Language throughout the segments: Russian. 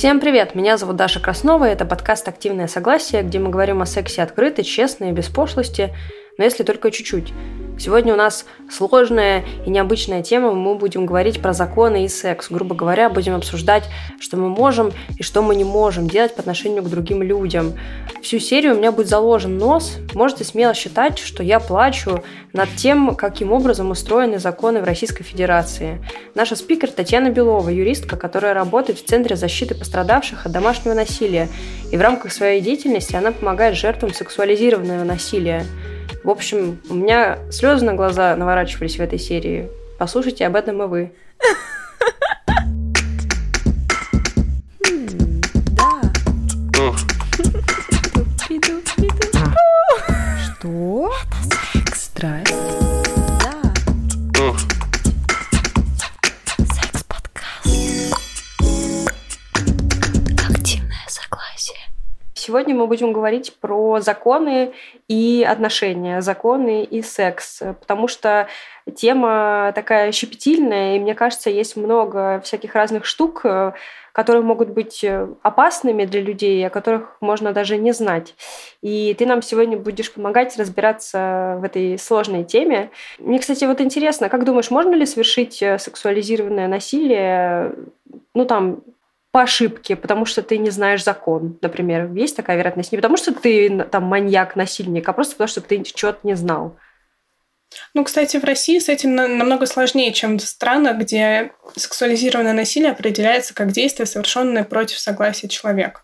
Всем привет! Меня зовут Даша Краснова, и это подкаст «Активное согласие», где мы говорим о сексе открыто, честно и без пошлости, но если только чуть-чуть. Сегодня у нас сложная и необычная тема. Мы будем говорить про законы и секс. Грубо говоря, будем обсуждать, что мы можем и что мы не можем делать по отношению к другим людям. Всю серию у меня будет заложен нос. Можете смело считать, что я плачу над тем, каким образом устроены законы в Российской Федерации. Наша спикер Татьяна Белова, юристка, которая работает в Центре защиты пострадавших от домашнего насилия. И в рамках своей деятельности она помогает жертвам сексуализированного насилия. В общем, у меня слезы на глаза наворачивались в этой серии. Послушайте об этом и вы. Что? Это секс. Страсть. Сегодня мы будем говорить про законы и отношения, законы и секс, потому что тема такая щепетильная, и мне кажется, есть много всяких разных штук, которые могут быть опасными для людей, о которых можно даже не знать. И ты нам сегодня будешь помогать разбираться в этой сложной теме. Мне, кстати, вот интересно, как думаешь, можно ли совершить сексуализированное насилие, ну там, по ошибке, потому что ты не знаешь закон, например. Есть такая вероятность? Не потому что ты там маньяк, насильник, а просто потому что ты чего-то не знал. Ну, кстати, в России с этим намного сложнее, чем в странах, где сексуализированное насилие определяется как действие, совершенное против согласия человека.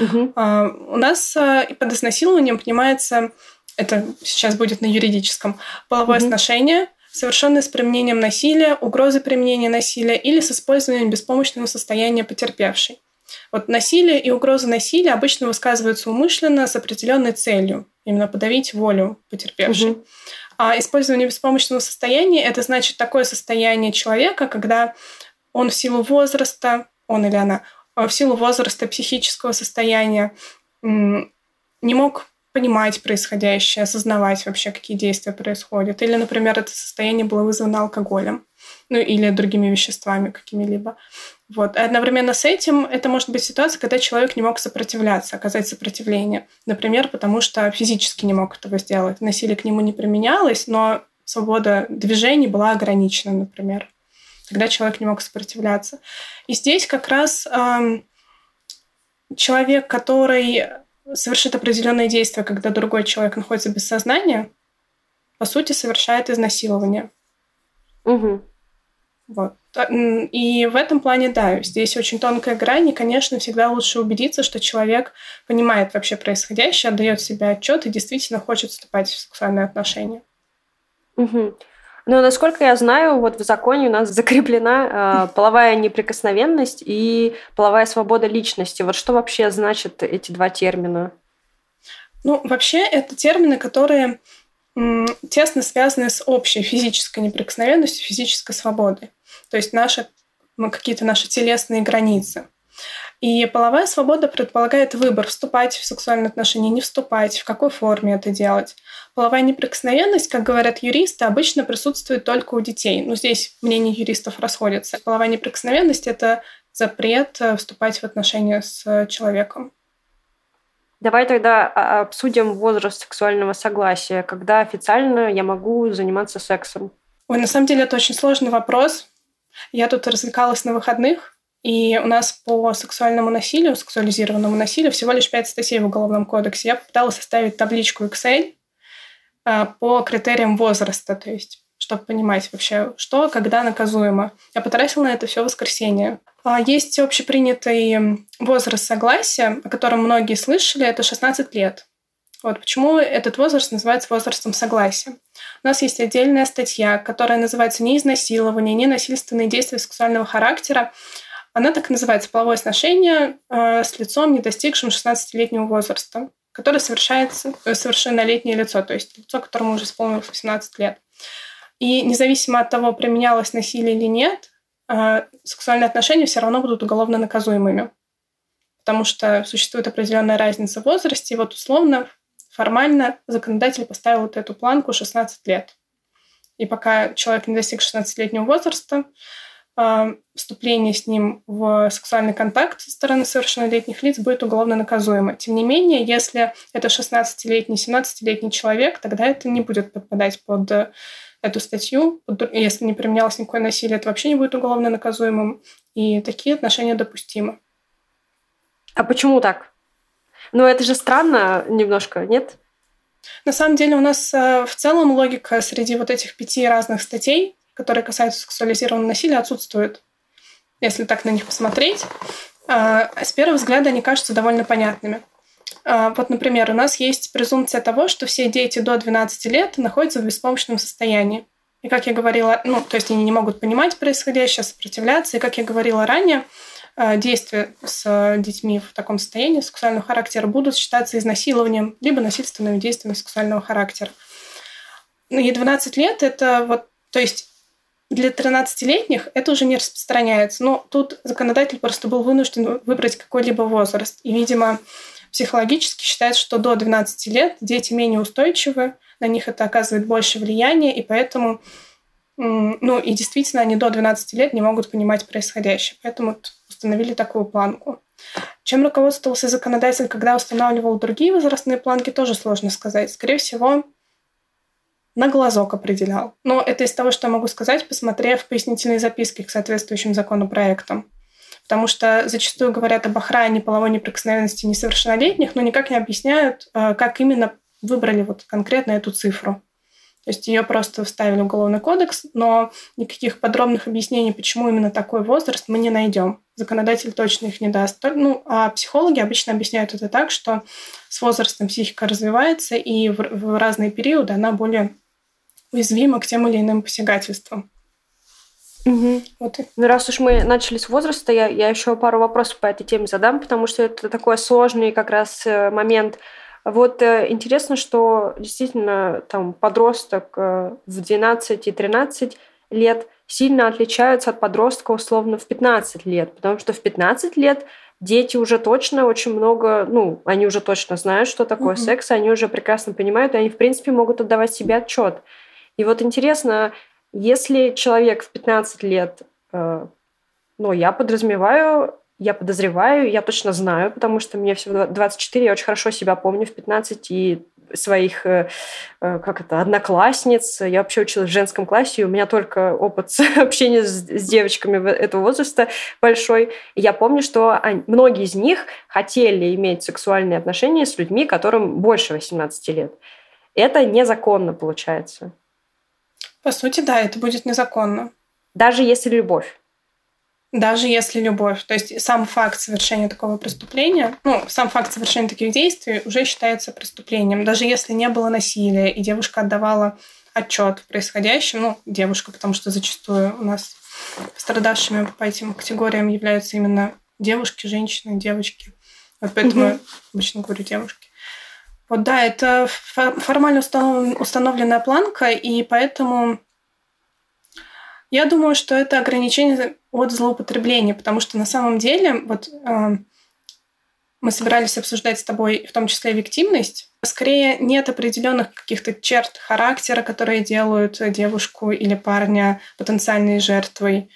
Угу. у нас а, под изнасилованием понимается, это сейчас будет на юридическом, половое угу. сношение, совершенные с применением насилия, угрозы применения насилия или с использованием беспомощного состояния потерпевшей. Вот насилие и угроза насилия обычно высказываются умышленно с определенной целью, именно подавить волю потерпевшей. Угу. А использование беспомощного состояния это значит такое состояние человека, когда он в силу возраста, он или она, в силу возраста психического состояния не мог понимать происходящее, осознавать вообще, какие действия происходят. Или, например, это состояние было вызвано алкоголем, ну или другими веществами какими-либо. Вот. И одновременно с этим это может быть ситуация, когда человек не мог сопротивляться, оказать сопротивление. Например, потому что физически не мог этого сделать. Насилие к нему не применялось, но свобода движений была ограничена, например. Когда человек не мог сопротивляться. И здесь как раз эм, человек, который совершит определенные действия, когда другой человек находится без сознания, по сути, совершает изнасилование. Угу. Вот. И в этом плане, да, здесь очень тонкая грань, и, конечно, всегда лучше убедиться, что человек понимает вообще происходящее, отдает себе отчет и действительно хочет вступать в сексуальные отношения. Угу. Но насколько я знаю, вот в законе у нас закреплена э, половая неприкосновенность и половая свобода личности. Вот что вообще значат эти два термина? Ну, вообще, это термины, которые тесно связаны с общей физической неприкосновенностью, физической свободой. То есть наши, ну, какие-то наши телесные границы. И половая свобода предполагает выбор, вступать в сексуальные отношения, не вступать, в какой форме это делать. Половая неприкосновенность, как говорят юристы, обычно присутствует только у детей. Но здесь мнения юристов расходятся. Половая неприкосновенность – это запрет э, вступать в отношения с человеком. Давай тогда а, обсудим возраст сексуального согласия. Когда официально я могу заниматься сексом? Ой, на самом деле это очень сложный вопрос. Я тут развлекалась на выходных, и у нас по сексуальному насилию, сексуализированному насилию всего лишь 5 статей в Уголовном кодексе. Я попыталась составить табличку Excel а, по критериям возраста, то есть чтобы понимать вообще, что, когда наказуемо. Я потратила на это все воскресенье. А, есть общепринятый возраст согласия, о котором многие слышали, это 16 лет. Вот почему этот возраст называется возрастом согласия. У нас есть отдельная статья, которая называется «Не изнасилование, не насильственные действия сексуального характера», она так и называется «Половое сношение э, с лицом, не достигшим 16-летнего возраста», которое совершается э, совершеннолетнее лицо, то есть лицо, которому уже исполнилось 18 лет. И независимо от того, применялось насилие или нет, э, сексуальные отношения все равно будут уголовно наказуемыми. Потому что существует определенная разница в возрасте, и вот условно, формально законодатель поставил вот эту планку 16 лет. И пока человек не достиг 16-летнего возраста, вступление с ним в сексуальный контакт со стороны совершеннолетних лиц будет уголовно наказуемо. Тем не менее, если это 16-летний, 17-летний человек, тогда это не будет подпадать под эту статью. Если не применялось никакое насилие, это вообще не будет уголовно наказуемым. И такие отношения допустимы. А почему так? Ну, это же странно немножко, нет? На самом деле у нас э, в целом логика среди вот этих пяти разных статей, которые касаются сексуализированного насилия, отсутствует. Если так на них посмотреть, э, с первого взгляда они кажутся довольно понятными. Э, вот, например, у нас есть презумпция того, что все дети до 12 лет находятся в беспомощном состоянии. И как я говорила, ну, то есть они не могут понимать происходящее, сопротивляться. И как я говорила ранее, Э, действия с детьми в таком состоянии сексуального характера будут считаться изнасилованием либо насильственными действиями сексуального характера. Ну и 12 лет это вот, то есть для 13-летних это уже не распространяется. Но тут законодатель просто был вынужден выбрать какой-либо возраст. И, видимо, психологически считается, что до 12 лет дети менее устойчивы, на них это оказывает больше влияния, и поэтому, ну и действительно, они до 12 лет не могут понимать происходящее. Поэтому установили такую планку. Чем руководствовался законодатель, когда устанавливал другие возрастные планки, тоже сложно сказать. Скорее всего, на глазок определял. Но это из того, что я могу сказать, посмотрев пояснительные записки к соответствующим законопроектам. Потому что зачастую говорят об охране половой неприкосновенности несовершеннолетних, но никак не объясняют, э, как именно выбрали вот конкретно эту цифру. То есть ее просто вставили в уголовный кодекс, но никаких подробных объяснений, почему именно такой возраст, мы не найдем. Законодатель точно их не даст. Ну, а психологи обычно объясняют это так, что с возрастом психика развивается, и в разные периоды она более уязвима к тем или иным посягательствам. Угу. Вот. Ну, раз уж мы начали с возраста, я, я еще пару вопросов по этой теме задам, потому что это такой сложный как раз э, момент вот э, интересно, что действительно там подросток э, в 12 и 13 лет сильно отличаются от подростка условно в 15 лет, потому что в 15 лет дети уже точно очень много, ну, они уже точно знают, что такое mm-hmm. секс, они уже прекрасно понимают, и они, в принципе, могут отдавать себе отчет. И вот интересно, если человек в 15 лет, э, ну, я подразумеваю, я подозреваю, я точно знаю, потому что мне всего 24, я очень хорошо себя помню в 15 и своих, э, э, как это, одноклассниц. Я вообще училась в женском классе, и у меня только опыт общения с, с девочками этого возраста большой. И я помню, что они, многие из них хотели иметь сексуальные отношения с людьми, которым больше 18 лет. Это незаконно получается. По сути, да, это будет незаконно. Даже если любовь. Даже если любовь. То есть сам факт совершения такого преступления, ну, сам факт совершения таких действий уже считается преступлением. Даже если не было насилия, и девушка отдавала отчет в происходящем, ну, девушка, потому что зачастую у нас пострадавшими по этим категориям являются именно девушки, женщины, девочки. Вот поэтому угу. я обычно говорю девушки. Вот да, это формально установленная планка, и поэтому я думаю, что это ограничение от злоупотребления, потому что на самом деле вот э, мы собирались обсуждать с тобой в том числе виктимность. Скорее нет определенных каких-то черт характера, которые делают девушку или парня потенциальной жертвой,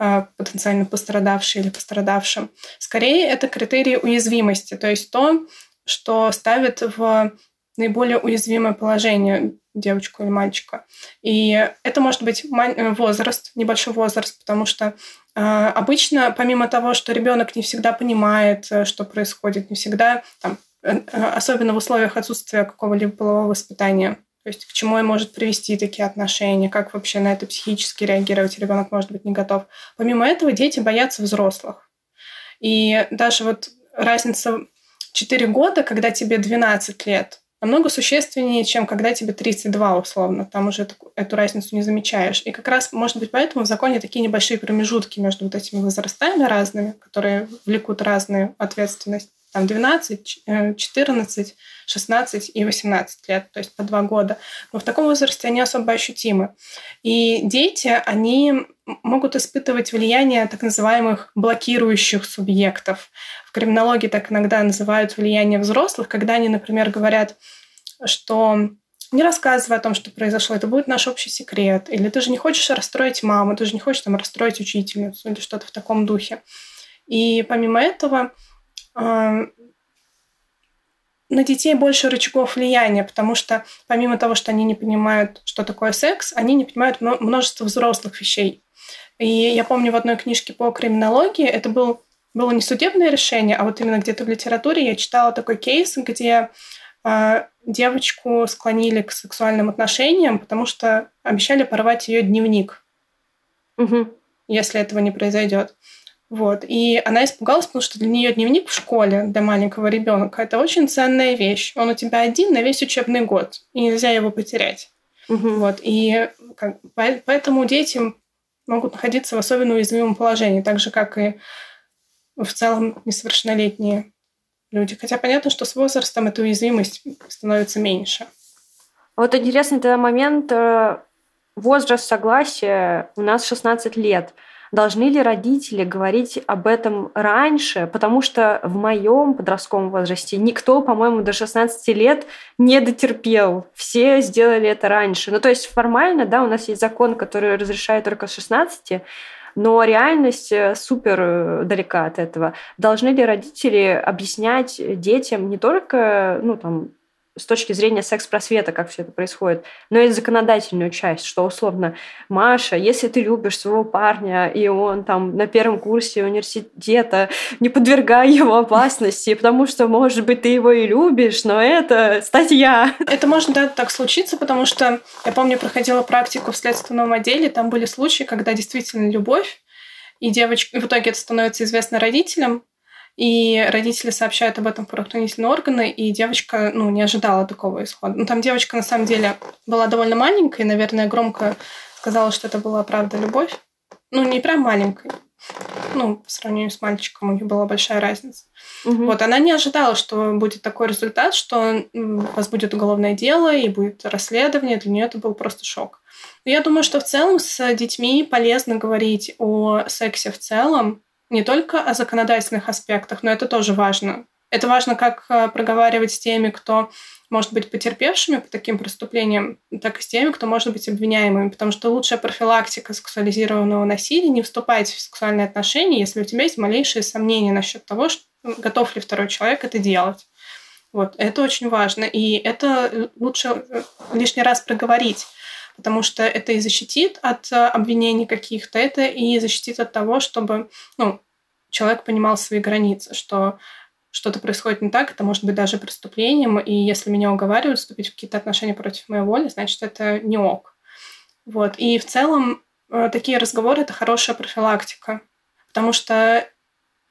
э, потенциально пострадавшей или пострадавшим. Скорее это критерии уязвимости, то есть то, что ставит в наиболее уязвимое положение девочку или мальчика. И это может быть э, возраст, небольшой возраст, потому что э, обычно, помимо того, что ребенок не всегда понимает, э, что происходит, не всегда, там, э, э, особенно в условиях отсутствия какого-либо полового воспитания, то есть к чему и может привести такие отношения, как вообще на это психически реагировать, ребенок может быть не готов. Помимо этого, дети боятся взрослых. И даже вот разница 4 года, когда тебе 12 лет, намного существеннее, чем когда тебе 32 условно. Там уже эту, эту разницу не замечаешь. И как раз, может быть, поэтому в законе такие небольшие промежутки между вот этими возрастами разными, которые влекут разную ответственность. Там 12, 14, 16 и 18 лет, то есть по два года. Но в таком возрасте они особо ощутимы. И дети, они могут испытывать влияние так называемых блокирующих субъектов. В криминологии так иногда называют влияние взрослых, когда они, например, говорят, что не рассказывай о том, что произошло, это будет наш общий секрет. Или ты же не хочешь расстроить маму, ты же не хочешь там расстроить учительницу или что-то в таком духе. И помимо этого на детей больше рычагов влияния, потому что помимо того, что они не понимают, что такое секс, они не понимают множество взрослых вещей. И я помню в одной книжке по криминологии, это был, было не судебное решение, а вот именно где-то в литературе я читала такой кейс, где э, девочку склонили к сексуальным отношениям, потому что обещали порвать ее дневник, угу. если этого не произойдет. Вот. И она испугалась, потому что для нее дневник в школе для маленького ребенка это очень ценная вещь. Он у тебя один на весь учебный год, и нельзя его потерять. Угу. Вот. И как, поэтому дети могут находиться в особенно уязвимом положении, так же, как и в целом несовершеннолетние люди. Хотя понятно, что с возрастом эта уязвимость становится меньше. Вот интересный тогда момент. Э, возраст согласия у нас 16 лет – Должны ли родители говорить об этом раньше? Потому что в моем подростковом возрасте никто, по-моему, до 16 лет не дотерпел. Все сделали это раньше. Ну, то есть формально, да, у нас есть закон, который разрешает только с 16, но реальность э, супер э, далека от этого. Должны ли родители объяснять детям не только, ну, там, с точки зрения секс-просвета, как все это происходит, но и законодательную часть, что условно, Маша, если ты любишь своего парня, и он там на первом курсе университета, не подвергай его опасности, потому что, может быть, ты его и любишь, но это статья. Это может да, так случиться, потому что я помню, проходила практику в следственном отделе, там были случаи, когда действительно любовь, и девочка, в итоге это становится известно родителям, и родители сообщают об этом в правоохранительные органы, и девочка, ну, не ожидала такого исхода. Ну, там девочка, на самом деле, была довольно маленькая, и, наверное, громко сказала, что это была правда любовь. Ну, не прям маленькая. Ну, по сравнению с мальчиком у них была большая разница. Угу. Вот, она не ожидала, что будет такой результат, что вас будет уголовное дело и будет расследование. Для нее это был просто шок. Но я думаю, что в целом с детьми полезно говорить о сексе в целом, не только о законодательных аспектах, но это тоже важно. Это важно как э, проговаривать с теми, кто может быть потерпевшими по таким преступлениям, так и с теми, кто может быть обвиняемыми, потому что лучшая профилактика сексуализированного насилия не вступать в сексуальные отношения, если у тебя есть малейшие сомнения насчет того, что, готов ли второй человек это делать. Вот, это очень важно, и это лучше э, лишний раз проговорить потому что это и защитит от э, обвинений каких-то, это и защитит от того, чтобы ну, человек понимал свои границы, что что-то происходит не так, это может быть даже преступлением, и если меня уговаривают вступить в какие-то отношения против моей воли, значит, это не ок. Вот. И в целом э, такие разговоры — это хорошая профилактика, потому что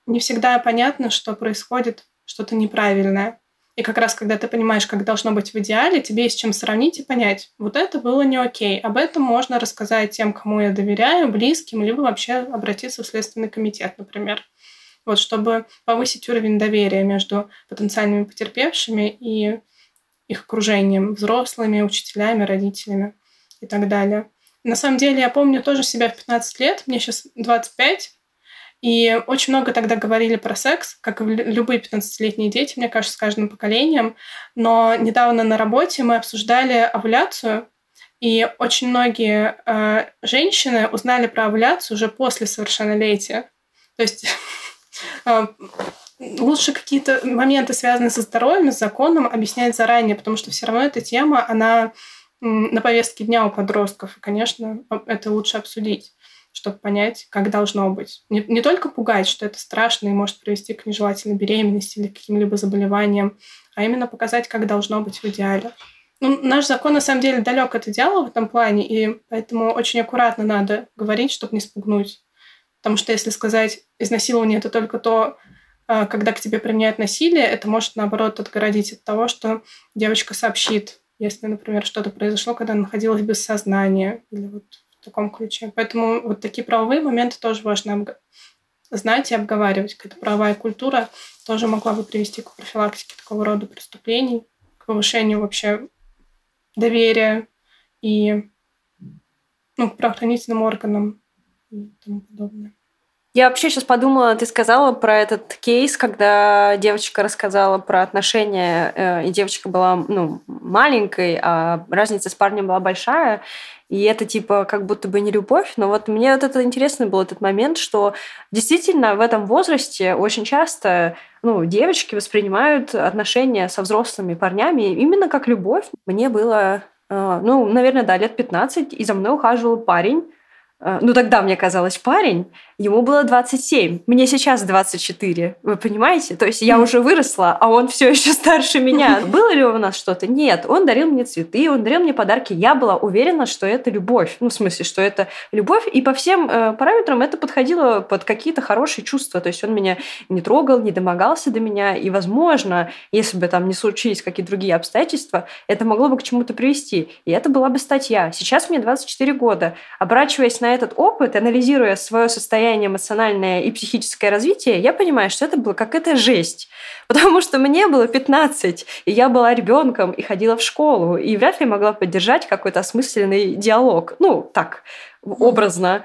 не всегда понятно, что происходит что-то неправильное. И как раз, когда ты понимаешь, как должно быть в идеале, тебе есть чем сравнить и понять, вот это было не окей. Об этом можно рассказать тем, кому я доверяю, близким, либо вообще обратиться в Следственный комитет, например. Вот, чтобы повысить уровень доверия между потенциальными потерпевшими и их окружением, взрослыми, учителями, родителями и так далее. На самом деле, я помню тоже себя в 15 лет, мне сейчас 25, и очень много тогда говорили про секс, как и любые 15-летние дети, мне кажется, с каждым поколением. Но недавно на работе мы обсуждали овуляцию, и очень многие э, женщины узнали про овуляцию уже после совершеннолетия. То есть э, лучше какие-то моменты, связанные со здоровьем, с законом, объяснять заранее, потому что все равно эта тема, она на повестке дня у подростков. И, конечно, это лучше обсудить чтобы понять, как должно быть. Не, не только пугать, что это страшно и может привести к нежелательной беременности или каким-либо заболеваниям, а именно показать, как должно быть в идеале. Ну, наш закон на самом деле далек от идеала в этом плане, и поэтому очень аккуратно надо говорить, чтобы не спугнуть. Потому что если сказать изнасилование это только то, а, когда к тебе применяют насилие, это может, наоборот, отгородить от того, что девочка сообщит, если, например, что-то произошло, когда она находилась без сознания, или вот в таком ключе. Поэтому вот такие правовые моменты тоже важно знать и обговаривать. Какая-то правовая культура тоже могла бы привести к профилактике такого рода преступлений, к повышению вообще доверия и ну, к правоохранительным органам и тому подобное. Я вообще сейчас подумала, ты сказала про этот кейс, когда девочка рассказала про отношения, э, и девочка была ну, маленькой, а разница с парнем была большая. И это типа как будто бы не любовь. Но вот мне вот это интересный был этот момент, что действительно в этом возрасте очень часто ну, девочки воспринимают отношения со взрослыми парнями именно как любовь. Мне было, э, ну, наверное, да, лет 15, и за мной ухаживал парень, Э, ну, тогда мне казалось парень, ему было 27, мне сейчас 24, вы понимаете? То есть я уже выросла, а он все еще старше меня. Было ли у нас что-то? Нет, он дарил мне цветы, он дарил мне подарки. Я была уверена, что это любовь. Ну, в смысле, что это любовь, и по всем э, параметрам это подходило под какие-то хорошие чувства. То есть он меня не трогал, не домогался до меня, и, возможно, если бы там не случились какие-то другие обстоятельства, это могло бы к чему-то привести. И это была бы статья. Сейчас мне 24 года. Оборачиваясь на этот опыт, анализируя свое состояние эмоциональное и психическое развитие, я понимаю, что это была какая-то жесть. Потому что мне было 15, и я была ребенком и ходила в школу, и вряд ли могла поддержать какой-то осмысленный диалог. Ну, так, образно.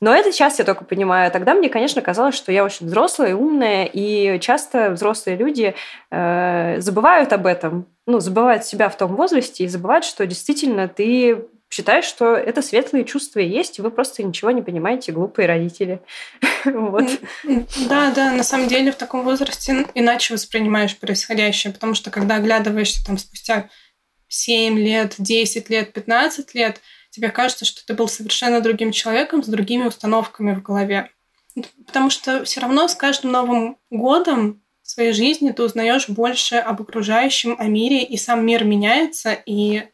Но это сейчас я только понимаю. Тогда мне, конечно, казалось, что я очень взрослая и умная, и часто взрослые люди э, забывают об этом, ну, забывают себя в том возрасте и забывают, что действительно ты считаю, что это светлые чувства есть, и вы просто ничего не понимаете, глупые родители. вот. Да, да, на самом деле в таком возрасте иначе воспринимаешь происходящее, потому что когда оглядываешься там спустя 7 лет, 10 лет, 15 лет, тебе кажется, что ты был совершенно другим человеком с другими установками в голове. Потому что все равно с каждым новым годом своей жизни ты узнаешь больше об окружающем, о мире, и сам мир меняется, и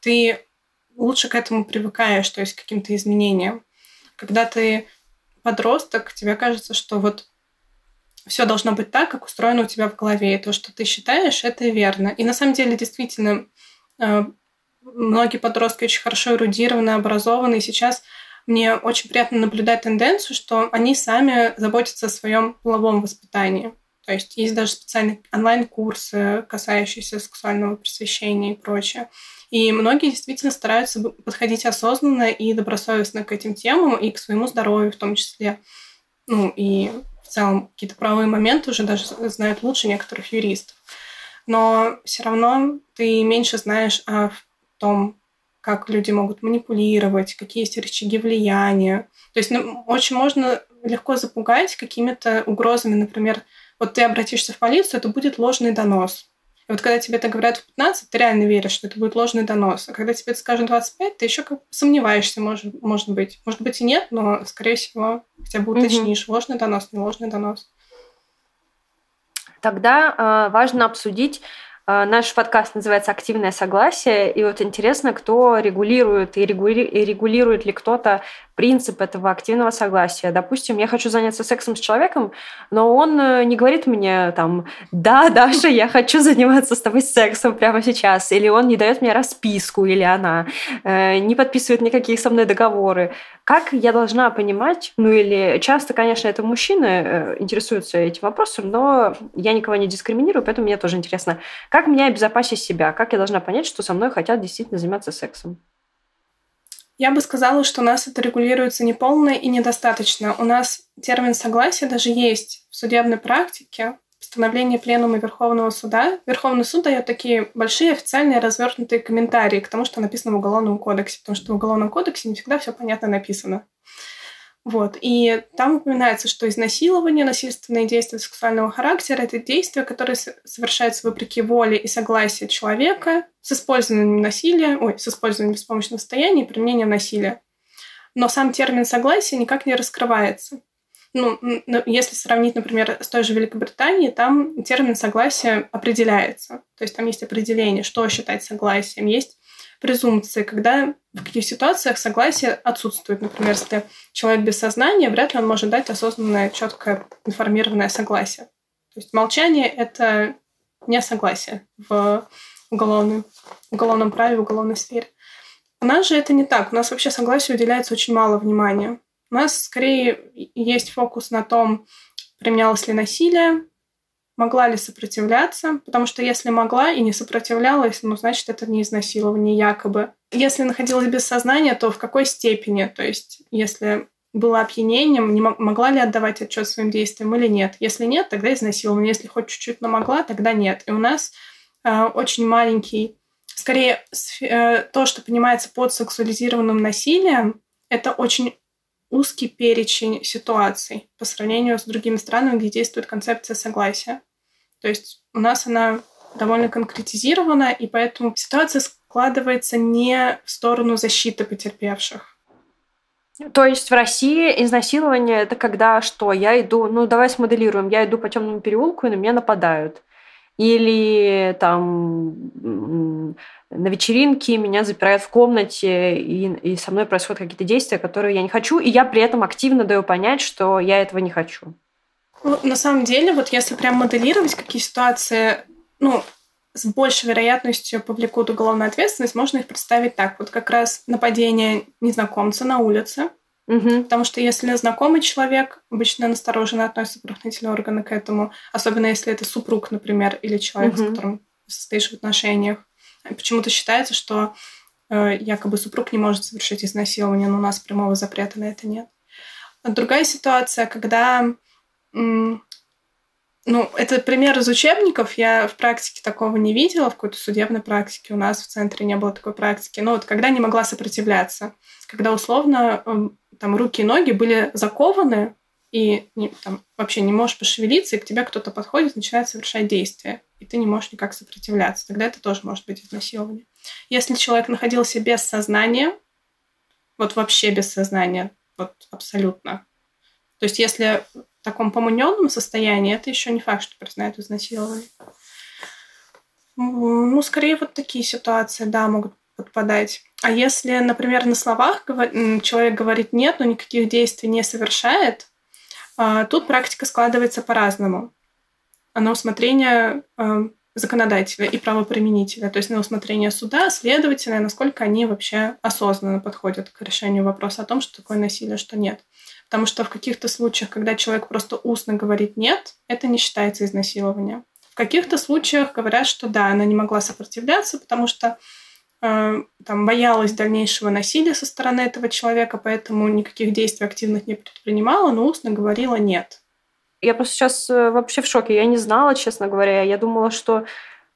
ты лучше к этому привыкаешь, то есть к каким-то изменениям. Когда ты подросток, тебе кажется, что вот все должно быть так, как устроено у тебя в голове, и то, что ты считаешь, это верно. И на самом деле, действительно, э, многие подростки очень хорошо эрудированы, образованы, и сейчас мне очень приятно наблюдать тенденцию, что они сами заботятся о своем половом воспитании. То есть есть даже специальные онлайн-курсы, касающиеся сексуального просвещения и прочее. И многие действительно стараются подходить осознанно и добросовестно к этим темам и к своему здоровью в том числе. Ну и в целом какие-то правовые моменты уже даже знают лучше некоторых юристов. Но все равно ты меньше знаешь о том, как люди могут манипулировать, какие есть рычаги влияния. То есть ну, очень можно легко запугать какими-то угрозами. Например, вот ты обратишься в полицию, это будет ложный донос. И вот когда тебе это говорят в 15, ты реально веришь, что это будет ложный донос. А когда тебе это скажут в 25, ты еще как сомневаешься, может, может быть. Может быть и нет, но, скорее всего, хотя бы уточнишь, угу. ложный донос, не ложный донос. Тогда э, важно обсудить а, наш подкаст называется «Активное согласие», и вот интересно, кто регулирует и, регули... и регулирует ли кто-то принцип этого активного согласия. Допустим, я хочу заняться сексом с человеком, но он э, не говорит мне там «Да, Даша, я хочу заниматься с тобой сексом прямо сейчас», или он не дает мне расписку, или она э, не подписывает никакие со мной договоры. Как я должна понимать, ну или часто, конечно, это мужчины э, интересуются этим вопросом, но я никого не дискриминирую, поэтому мне тоже интересно, как мне обезопасить себя, как я должна понять, что со мной хотят действительно заниматься сексом. Я бы сказала, что у нас это регулируется неполно и недостаточно. У нас термин согласия даже есть в судебной практике, постановление Пленума Верховного Суда. Верховный суд дает такие большие официальные развернутые комментарии к тому, что написано в Уголовном кодексе, потому что в Уголовном кодексе не всегда все понятно написано. Вот. И там упоминается, что изнасилование, насильственные действия сексуального характера – это действия, которые совершаются вопреки воле и согласию человека с использованием насилия, ой, с использованием беспомощного состояния и применением насилия. Но сам термин согласия никак не раскрывается. Ну, если сравнить, например, с той же Великобританией, там термин согласия определяется. То есть там есть определение, что считать согласием. Есть презумпции, когда в каких ситуациях согласие отсутствует. Например, если человек без сознания, вряд ли он может дать осознанное, четкое, информированное согласие. То есть молчание — это не согласие в уголовном, уголовном праве, в уголовной сфере. У нас же это не так. У нас вообще согласию уделяется очень мало внимания. У нас скорее есть фокус на том, применялось ли насилие, могла ли сопротивляться, потому что если могла и не сопротивлялась, ну, значит, это не изнасилование якобы. Если находилась без сознания, то в какой степени? То есть, если было опьянением, не могла ли отдавать отчет своим действиям или нет. Если нет, тогда изнасилование. Если хоть чуть-чуть, но могла, тогда нет. И у нас э, очень маленький, скорее э, то, что понимается под сексуализированным насилием, это очень узкий перечень ситуаций по сравнению с другими странами, где действует концепция согласия. То есть у нас она довольно конкретизирована, и поэтому ситуация складывается не в сторону защиты потерпевших. То есть в России изнасилование это когда что? Я иду, ну давай смоделируем, я иду по темному переулку, и на меня нападают. Или там на вечеринке меня запирают в комнате, и, и со мной происходят какие-то действия, которые я не хочу, и я при этом активно даю понять, что я этого не хочу. Ну, на самом деле, вот если прям моделировать, какие ситуации, ну, с большей вероятностью повлекут уголовную ответственность, можно их представить так. Вот как раз нападение незнакомца на улице. Угу. Потому что если знакомый человек, обычно настороженно относятся правоохранительные органы к этому, особенно если это супруг, например, или человек, угу. с которым состоишь в отношениях. Почему-то считается, что э, якобы супруг не может совершить изнасилование, но у нас прямого запрета на это нет. Другая ситуация, когда ну, это пример из учебников. Я в практике такого не видела, в какой-то судебной практике. У нас в центре не было такой практики. Но вот когда не могла сопротивляться, когда условно эм, там руки и ноги были закованы, и там, вообще не можешь пошевелиться, и к тебе кто-то подходит, начинает совершать действия, и ты не можешь никак сопротивляться. Тогда это тоже может быть изнасилование. Если человек находился без сознания, вот вообще без сознания, вот абсолютно. То есть если таком помуненном состоянии, это еще не факт, что признают изнасилование. Ну, скорее вот такие ситуации, да, могут подпадать. А если, например, на словах человек говорит нет, но никаких действий не совершает, а, тут практика складывается по-разному. На усмотрение а, законодателя и правоприменителя, то есть на усмотрение суда, следователя, насколько они вообще осознанно подходят к решению вопроса о том, что такое насилие, что нет. Потому что в каких-то случаях, когда человек просто устно говорит «нет», это не считается изнасилованием. В каких-то случаях говорят, что да, она не могла сопротивляться, потому что э, там боялась дальнейшего насилия со стороны этого человека, поэтому никаких действий активных не предпринимала, но устно говорила «нет». Я просто сейчас э, вообще в шоке. Я не знала, честно говоря. Я думала, что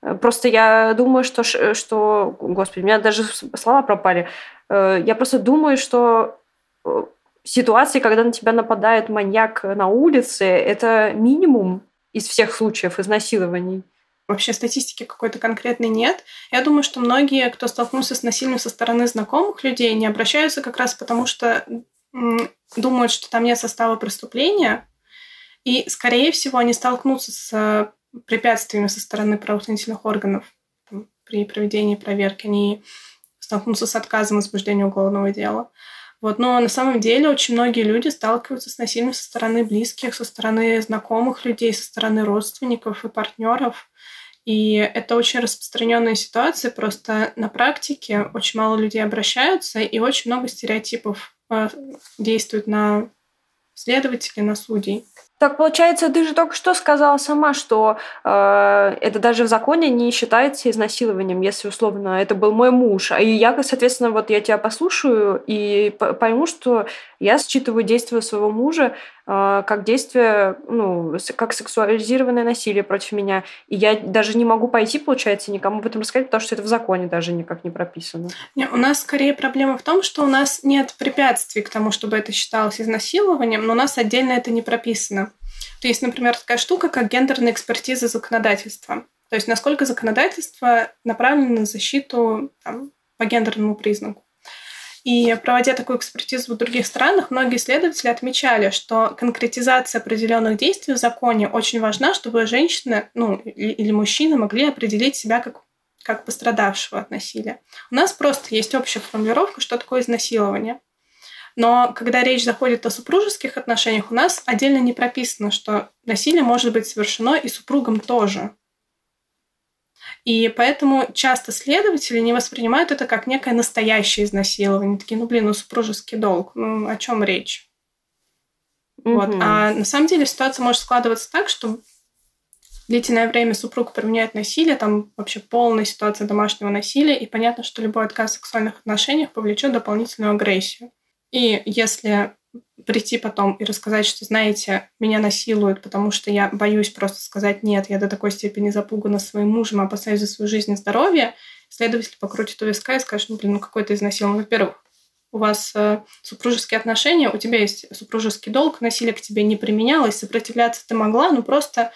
э, Просто я думаю, что, что... Господи, у меня даже слова пропали. Э, я просто думаю, что ситуации, когда на тебя нападает маньяк на улице, это минимум из всех случаев изнасилований. Вообще статистики какой-то конкретной нет. Я думаю, что многие, кто столкнулся с насилием со стороны знакомых людей, не обращаются как раз потому, что думают, что там нет состава преступления, и, скорее всего, они столкнутся с препятствиями со стороны правоохранительных органов при проведении проверки, они столкнутся с отказом возбуждения уголовного дела. Вот, но на самом деле очень многие люди сталкиваются с насилием со стороны близких, со стороны знакомых людей, со стороны родственников и партнеров. И это очень распространенная ситуация, просто на практике очень мало людей обращаются, и очень много стереотипов э, действует на следователей, на судей. Так получается, ты же только что сказала сама, что э, это даже в законе не считается изнасилованием, если условно это был мой муж. И я, соответственно, вот я тебя послушаю и пойму, что я считываю действия своего мужа э, как действие, ну, как сексуализированное насилие против меня. И я даже не могу пойти, получается, никому об этом рассказать, потому что это в законе даже никак не прописано. Не, у нас скорее проблема в том, что у нас нет препятствий к тому, чтобы это считалось изнасилованием, но у нас отдельно это не прописано. То есть, например, такая штука, как гендерная экспертиза законодательства. То есть, насколько законодательство направлено на защиту там, по гендерному признаку. И проводя такую экспертизу в других странах, многие исследователи отмечали, что конкретизация определенных действий в законе очень важна, чтобы женщина ну, или мужчина могли определить себя как, как пострадавшего от насилия. У нас просто есть общая формулировка, что такое изнасилование. Но когда речь заходит о супружеских отношениях, у нас отдельно не прописано, что насилие может быть совершено и супругом тоже. И поэтому часто следователи не воспринимают это как некое настоящее изнасилование. Такие, ну блин, ну супружеский долг, ну о чем речь? Mm-hmm. Вот. А на самом деле ситуация может складываться так, что длительное время супруг применяет насилие, там вообще полная ситуация домашнего насилия, и понятно, что любой отказ в сексуальных отношениях повлечет дополнительную агрессию. И если прийти потом и рассказать, что, знаете, меня насилуют, потому что я боюсь просто сказать «нет», я до такой степени запугана своим мужем, опасаюсь за свою жизнь и здоровье, следователь покрутит у виска и скажет, ну, блин, ну какой то изнасилован. Во-первых, у вас э, супружеские отношения, у тебя есть супружеский долг, насилие к тебе не применялось, сопротивляться ты могла, но просто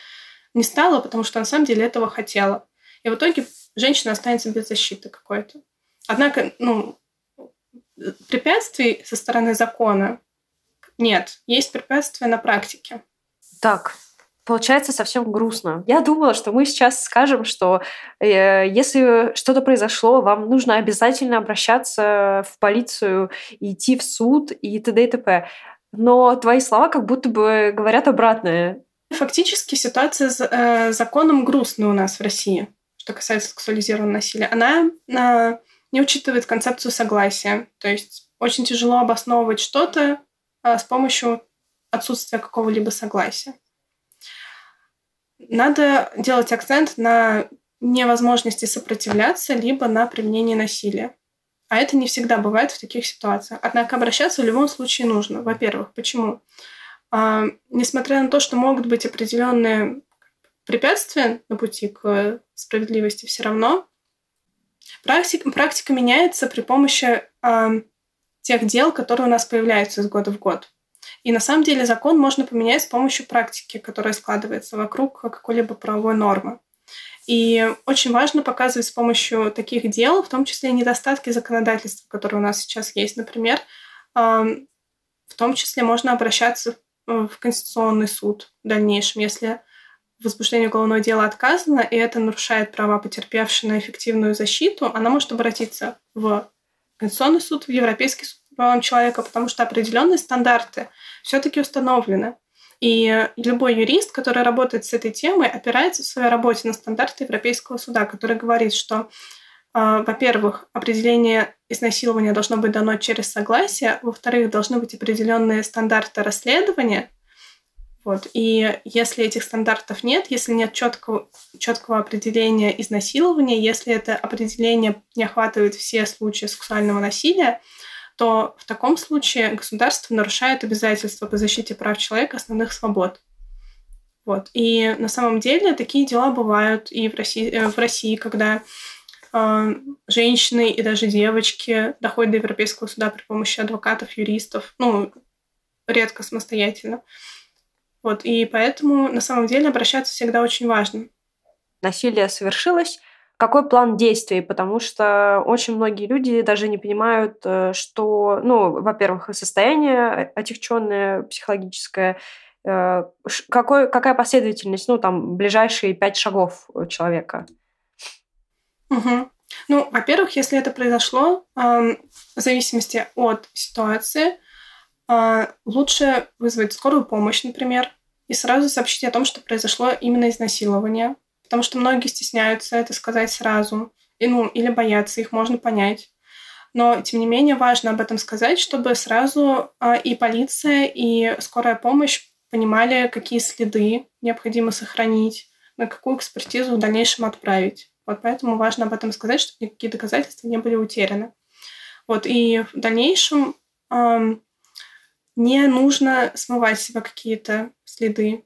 не стала, потому что на самом деле этого хотела. И в итоге женщина останется без защиты какой-то. Однако, ну, препятствий со стороны закона нет. Есть препятствия на практике. Так, получается совсем грустно. Я думала, что мы сейчас скажем, что э, если что-то произошло, вам нужно обязательно обращаться в полицию, идти в суд и т.д. и т.п. Но твои слова как будто бы говорят обратное. Фактически ситуация с э, законом грустная у нас в России, что касается сексуализированного насилия. Она э, не учитывает концепцию согласия. То есть очень тяжело обосновывать что-то э, с помощью отсутствия какого-либо согласия надо делать акцент на невозможности сопротивляться, либо на применении насилия. А это не всегда бывает в таких ситуациях. Однако обращаться в любом случае нужно. Во-первых, почему? А, несмотря на то, что могут быть определенные препятствия на пути к справедливости, все равно практика, практика меняется при помощи а, тех дел, которые у нас появляются из года в год. И на самом деле закон можно поменять с помощью практики, которая складывается вокруг какой-либо правовой нормы. И очень важно показывать с помощью таких дел, в том числе недостатки законодательства, которые у нас сейчас есть. Например, в том числе можно обращаться в Конституционный суд в дальнейшем, если возбуждение уголовного дела отказано, и это нарушает права потерпевшей на эффективную защиту, она может обратиться в Конституционный суд, в Европейский суд правам человека, потому что определенные стандарты все-таки установлены. И любой юрист, который работает с этой темой, опирается в своей работе на стандарты Европейского суда, который говорит, что, э, во-первых, определение изнасилования должно быть дано через согласие, во-вторых, должны быть определенные стандарты расследования, вот. И если этих стандартов нет, если нет четкого, четкого определения изнасилования, если это определение не охватывает все случаи сексуального насилия, то в таком случае государство нарушает обязательства по защите прав человека, основных свобод. Вот. И на самом деле такие дела бывают и в России, э, в России когда э, женщины и даже девочки доходят до Европейского суда при помощи адвокатов, юристов, ну, редко самостоятельно. Вот. И поэтому на самом деле обращаться всегда очень важно. Насилие совершилось, какой план действий, потому что очень многие люди даже не понимают, э, что, ну, во-первых, состояние отягченное психологическое, э, какой, какая последовательность, ну, там, ближайшие пять шагов человека. Угу. Ну, во-первых, если это произошло, в зависимости от ситуации, лучше вызвать скорую помощь, например, и сразу сообщить о том, что произошло именно изнасилование потому что многие стесняются это сказать сразу, и, ну, или боятся, их можно понять. Но, тем не менее, важно об этом сказать, чтобы сразу а, и полиция, и скорая помощь понимали, какие следы необходимо сохранить, на какую экспертизу в дальнейшем отправить. Вот поэтому важно об этом сказать, чтобы никакие доказательства не были утеряны. Вот, и в дальнейшем не нужно смывать себя какие-то следы.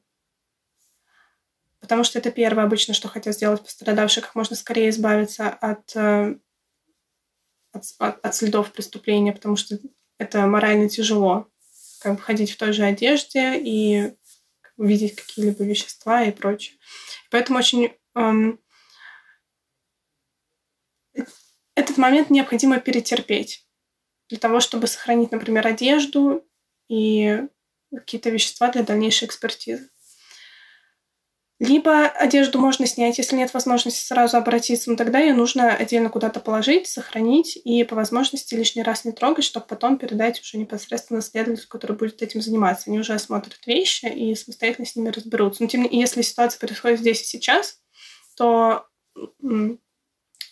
Потому что это первое обычно, что хотят сделать пострадавшие, как можно скорее избавиться э, от, от, от следов преступления, потому что это морально тяжело, как бы ходить в той же одежде и видеть какие-либо вещества и прочее. Поэтому очень эм, этот момент необходимо перетерпеть. Для того, чтобы сохранить, например, одежду и какие-то вещества для дальнейшей экспертизы. Либо одежду можно снять, если нет возможности сразу обратиться, но тогда ее нужно отдельно куда-то положить, сохранить и по возможности лишний раз не трогать, чтобы потом передать уже непосредственно следователю, который будет этим заниматься. Они уже осмотрят вещи и самостоятельно с ними разберутся. Но тем не менее, если ситуация происходит здесь и сейчас, то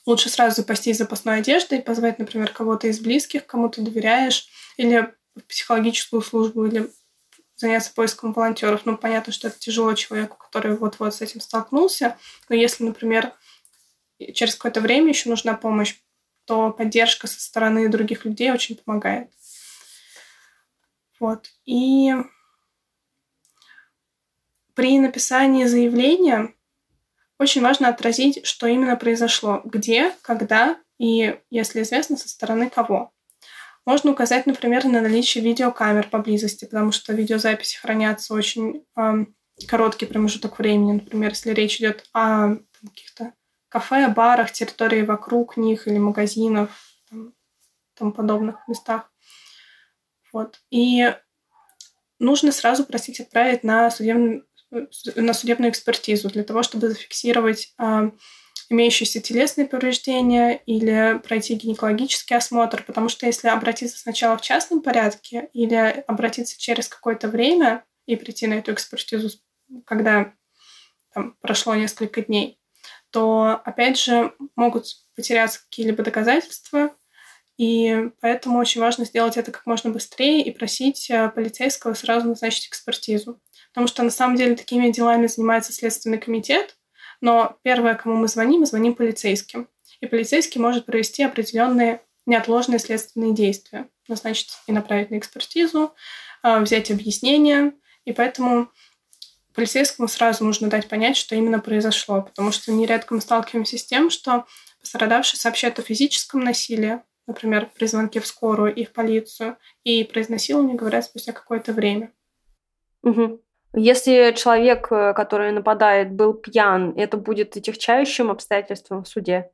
лучше сразу запастись запасной одеждой, позвать, например, кого-то из близких, кому ты доверяешь, или психологическую службу, или заняться поиском волонтеров. Ну, понятно, что это тяжело человеку, который вот-вот с этим столкнулся. Но если, например, через какое-то время еще нужна помощь, то поддержка со стороны других людей очень помогает. Вот. И при написании заявления очень важно отразить, что именно произошло, где, когда и, если известно, со стороны кого. Можно указать, например, на наличие видеокамер поблизости, потому что видеозаписи хранятся очень э, короткий промежуток времени. Например, если речь идет о каких-то кафе, барах, территории вокруг них или магазинов, там, тому подобных местах. Вот. И нужно сразу просить отправить на, судебный, на судебную экспертизу для того, чтобы зафиксировать э, имеющиеся телесные повреждения или пройти гинекологический осмотр, потому что если обратиться сначала в частном порядке или обратиться через какое-то время и прийти на эту экспертизу, когда там, прошло несколько дней, то, опять же, могут потеряться какие-либо доказательства, и поэтому очень важно сделать это как можно быстрее и просить э, полицейского сразу назначить экспертизу. Потому что на самом деле такими делами занимается Следственный комитет, но первое, кому мы звоним, мы звоним полицейским. И полицейский может провести определенные неотложные следственные действия, назначить и направить на экспертизу, э, взять объяснение. И поэтому полицейскому сразу нужно дать понять, что именно произошло, потому что нередко мы сталкиваемся с тем, что пострадавший сообщает о физическом насилии, например, при звонке в скорую и в полицию, и про изнасилование говорят спустя какое-то время. Угу. Если человек, э, который нападает, был пьян, это будет отягчающим обстоятельством в суде?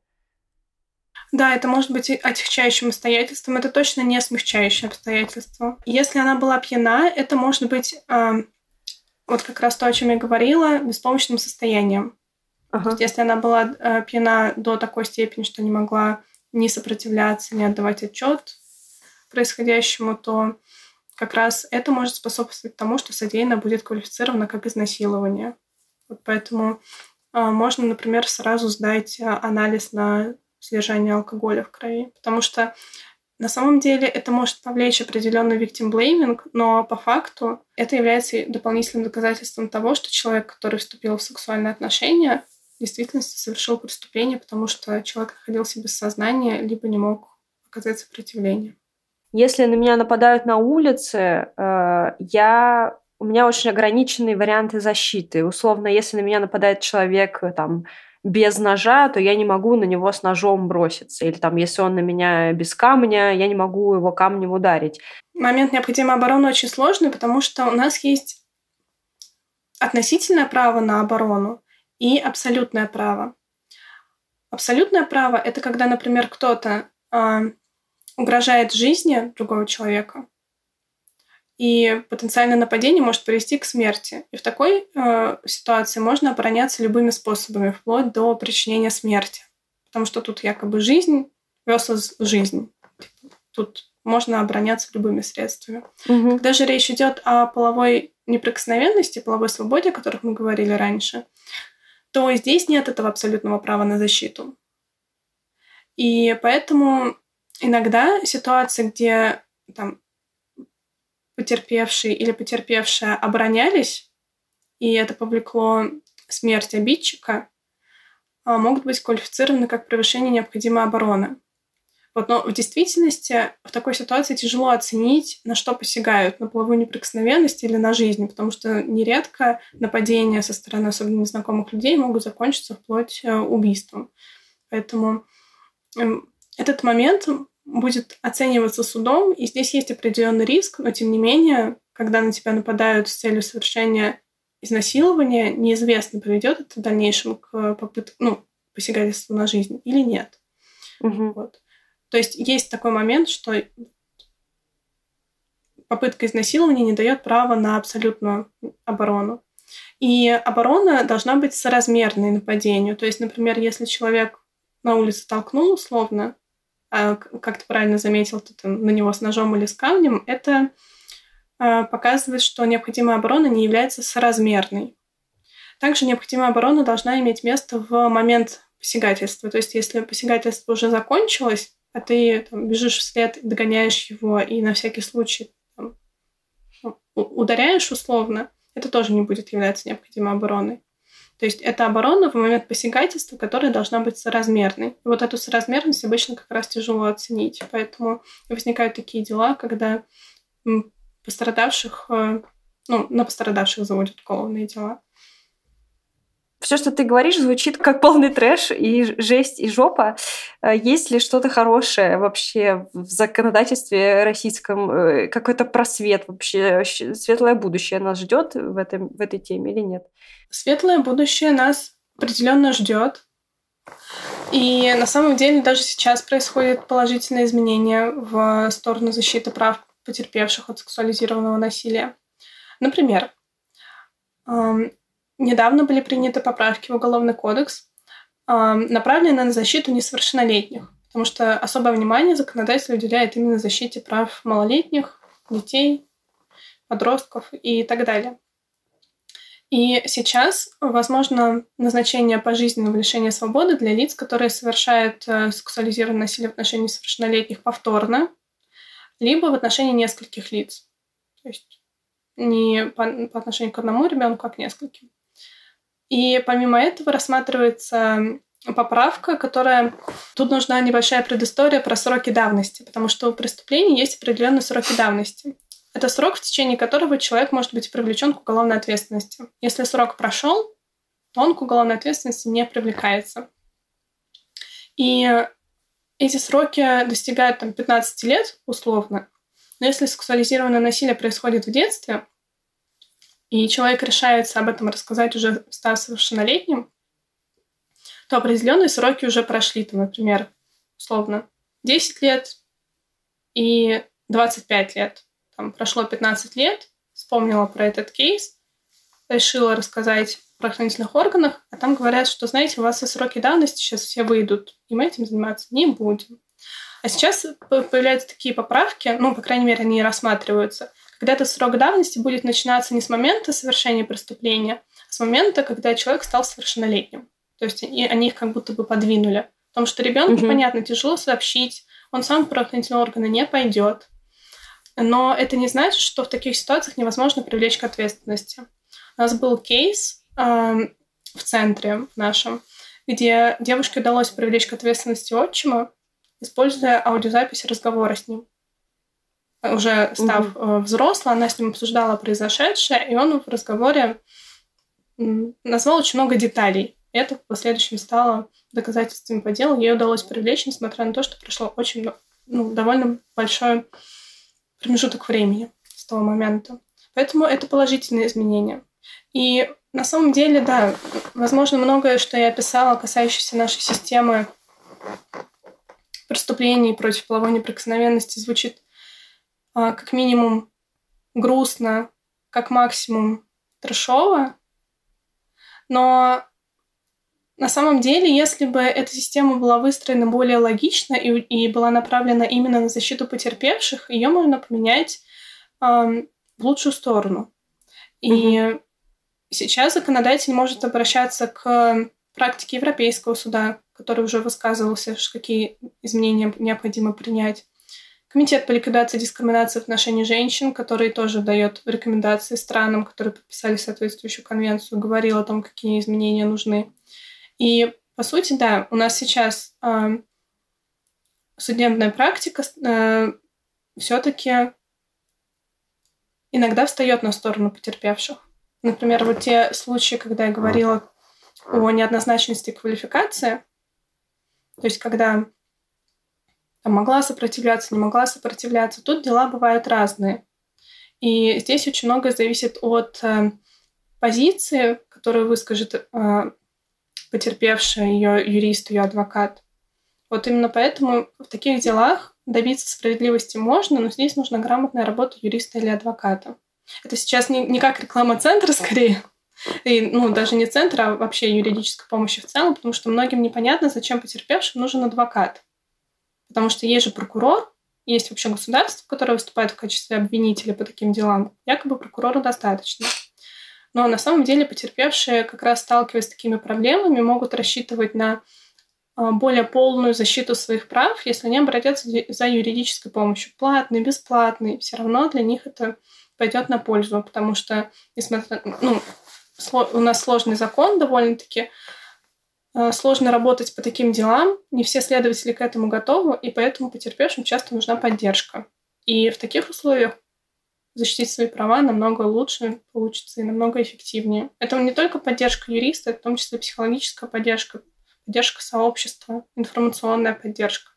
Да, это может быть отягчающим обстоятельством, это точно не смягчающее обстоятельство. Если она была пьяна, это может быть э, вот как раз то, о чем я говорила, беспомощным состоянием. Ага. То есть, если она была э, пьяна до такой степени, что не могла не сопротивляться, не отдавать отчет происходящему, то как раз это может способствовать тому, что содеянно будет квалифицировано как изнасилование. Вот поэтому э, можно, например, сразу сдать э, анализ на содержание алкоголя в крови, потому что на самом деле это может повлечь определенный victim blaming, но по факту это является дополнительным доказательством того, что человек, который вступил в сексуальные отношения, в действительности совершил преступление, потому что человек находился без сознания, либо не мог оказать сопротивление. Если на меня нападают на улице, э, я у меня очень ограниченные варианты защиты. Условно, если на меня нападает человек э, там без ножа, то я не могу на него с ножом броситься. Или там, если он на меня без камня, я не могу его камнем ударить. Момент необходимой обороны очень сложный, потому что у нас есть относительное право на оборону, и абсолютное право. Абсолютное право – это когда, например, кто-то э, угрожает жизни другого человека, и потенциальное нападение может привести к смерти. И в такой э, ситуации можно обороняться любыми способами, вплоть до причинения смерти. Потому что тут якобы жизнь versus жизнь. Тут можно обороняться любыми средствами. Угу. Когда же речь идет о половой неприкосновенности, половой свободе, о которых мы говорили раньше, то здесь нет этого абсолютного права на защиту. И поэтому иногда ситуации, где там, потерпевший или потерпевшая оборонялись, и это повлекло смерть обидчика, а, могут быть квалифицированы как превышение необходимой обороны. Вот, но в действительности в такой ситуации тяжело оценить, на что посягают, на половую неприкосновенность или на жизнь, потому что нередко нападения со стороны особенно незнакомых людей могут закончиться вплоть э, убийством. Поэтому эм, этот момент будет оцениваться судом, и здесь есть определенный риск, но тем не менее, когда на тебя нападают с целью совершения изнасилования, неизвестно, приведет это в дальнейшем к попытке, ну, посягательству на жизнь или нет. Угу. Вот. То есть есть такой момент, что попытка изнасилования не дает права на абсолютную оборону. И оборона должна быть соразмерной нападению. То есть, например, если человек на улице толкнул условно, как ты правильно заметил, ты там на него с ножом или с камнем, это а, показывает, что необходимая оборона не является соразмерной. Также необходимая оборона должна иметь место в момент посягательства. То есть, если посягательство уже закончилось, а ты там, бежишь вслед, догоняешь его и на всякий случай там, ну, ударяешь условно, это тоже не будет являться необходимой обороной. То есть это оборона в момент посягательства, которая должна быть соразмерной. Вот эту соразмерность обычно как раз тяжело оценить. Поэтому возникают такие дела, когда пострадавших, э, ну, на пострадавших заводят уголовные дела. Все, что ты говоришь, звучит как полный трэш и жесть и жопа. Э, есть ли что-то хорошее вообще в законодательстве российском? Э, какой-то просвет вообще? Светлое будущее нас ждет в, этом, в этой теме или нет? Светлое будущее нас определенно ждет. И на самом деле даже сейчас происходят положительные изменения в сторону защиты прав потерпевших от сексуализированного насилия. Например, недавно были приняты поправки в Уголовный кодекс, направленные на защиту несовершеннолетних, потому что особое внимание законодатель уделяет именно защите прав малолетних, детей, подростков и так далее. И сейчас возможно назначение пожизненного лишения свободы для лиц, которые совершают э, сексуализированное насилие в отношении несовершеннолетних повторно, либо в отношении нескольких лиц. То есть не по, по отношению к одному ребенку, а к нескольким. И помимо этого рассматривается поправка, которая... Тут нужна небольшая предыстория про сроки давности, потому что у преступлений есть определенные сроки давности. Это срок, в течение которого человек может быть привлечен к уголовной ответственности. Если срок прошел, то он к уголовной ответственности не привлекается. И эти сроки достигают там, 15 лет условно. Но если сексуализированное насилие происходит в детстве, и человек решается об этом рассказать уже став совершеннолетним, то определенные сроки уже прошли, там, например, условно 10 лет и 25 лет. Там, прошло 15 лет, вспомнила про этот кейс, решила рассказать в правоохранительных органах, а там говорят, что, знаете, у вас и сроки давности сейчас все выйдут, и мы этим заниматься не будем. А сейчас появляются такие поправки, ну, по крайней мере, они рассматриваются, когда этот срок давности будет начинаться не с момента совершения преступления, а с момента, когда человек стал совершеннолетним. То есть они, они их как будто бы подвинули. Потому что ребенку, угу. понятно, тяжело сообщить, он сам в правоохранительные органы не пойдет. Но это не значит, что в таких ситуациях невозможно привлечь к ответственности. У нас был кейс э, в центре в нашем, где девушке удалось привлечь к ответственности отчима, используя аудиозапись разговора с ним. Уже став угу. взрослой, она с ним обсуждала произошедшее, и он в разговоре назвал очень много деталей. Это в последующем стало доказательством по делу. Ей удалось привлечь, несмотря на то, что прошло очень ну, довольно большое промежуток времени с того момента. Поэтому это положительные изменения. И на самом деле, да, возможно, многое, что я описала, касающееся нашей системы преступлений против половой неприкосновенности, звучит как минимум грустно, как максимум трешово. Но на самом деле, если бы эта система была выстроена более логично и, и была направлена именно на защиту потерпевших, ее можно поменять э, в лучшую сторону. И mm-hmm. сейчас законодатель может обращаться к практике Европейского суда, который уже высказывался, какие изменения необходимо принять. Комитет по ликвидации дискриминации в отношении женщин, который тоже дает рекомендации странам, которые подписали соответствующую конвенцию, говорил о том, какие изменения нужны. И, по сути, да, у нас сейчас э, судебная практика э, все-таки иногда встает на сторону потерпевших. Например, вот те случаи, когда я говорила о неоднозначности квалификации, то есть когда могла сопротивляться, не могла сопротивляться, тут дела бывают разные. И здесь очень многое зависит от э, позиции, которую выскажет э, потерпевшая, ее юрист, ее адвокат. Вот именно поэтому в таких делах добиться справедливости можно, но здесь нужна грамотная работа юриста или адвоката. Это сейчас не, не как реклама центра скорее, и, ну, даже не центра, а вообще юридической помощи в целом, потому что многим непонятно, зачем потерпевшим нужен адвокат. Потому что есть же прокурор, есть вообще государство, которое выступает в качестве обвинителя по таким делам. Якобы прокурора достаточно. Но на самом деле потерпевшие, как раз сталкиваясь с такими проблемами, могут рассчитывать на а, более полную защиту своих прав, если они обратятся за юридической помощью. Платный, бесплатный, все равно для них это пойдет на пользу, потому что, несмотря, ну, у нас сложный закон довольно-таки, сложно работать по таким делам, не все следователи к этому готовы, и поэтому потерпевшим часто нужна поддержка. И в таких условиях защитить свои права намного лучше получится и намного эффективнее. Это не только поддержка юриста, это в том числе психологическая поддержка, поддержка сообщества, информационная поддержка.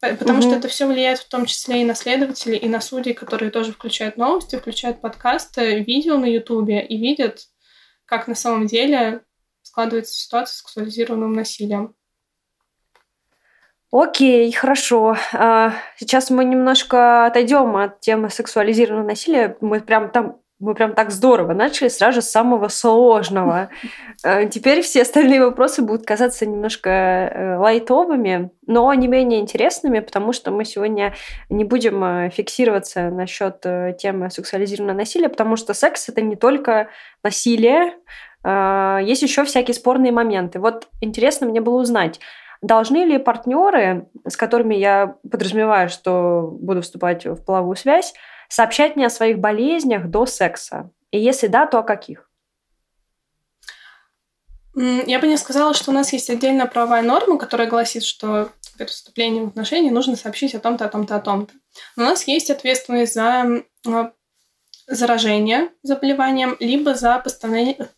Потому угу. что это все влияет в том числе и на следователей, и на судей, которые тоже включают новости, включают подкасты, видео на Ютубе и видят, как на самом деле складывается ситуация с сексуализированным насилием. Окей, хорошо. А, сейчас мы немножко отойдем от темы сексуализированного насилия. Мы прям там мы прям так здорово начали сразу с самого сложного. А, теперь все остальные вопросы будут казаться немножко э, лайтовыми, но не менее интересными, потому что мы сегодня не будем э, фиксироваться насчет э, темы сексуализированного насилия, потому что секс это не только насилие, есть еще всякие спорные моменты. Вот интересно мне было узнать, Должны ли партнеры, с которыми я подразумеваю, что буду вступать в половую связь, сообщать мне о своих болезнях до секса? И если да, то о каких? Я бы не сказала, что у нас есть отдельная правовая норма, которая гласит, что перед вступлением в отношения нужно сообщить о том-то, о том-то, о том-то. У нас есть ответственность за а, заражение заболеванием, либо за поставление,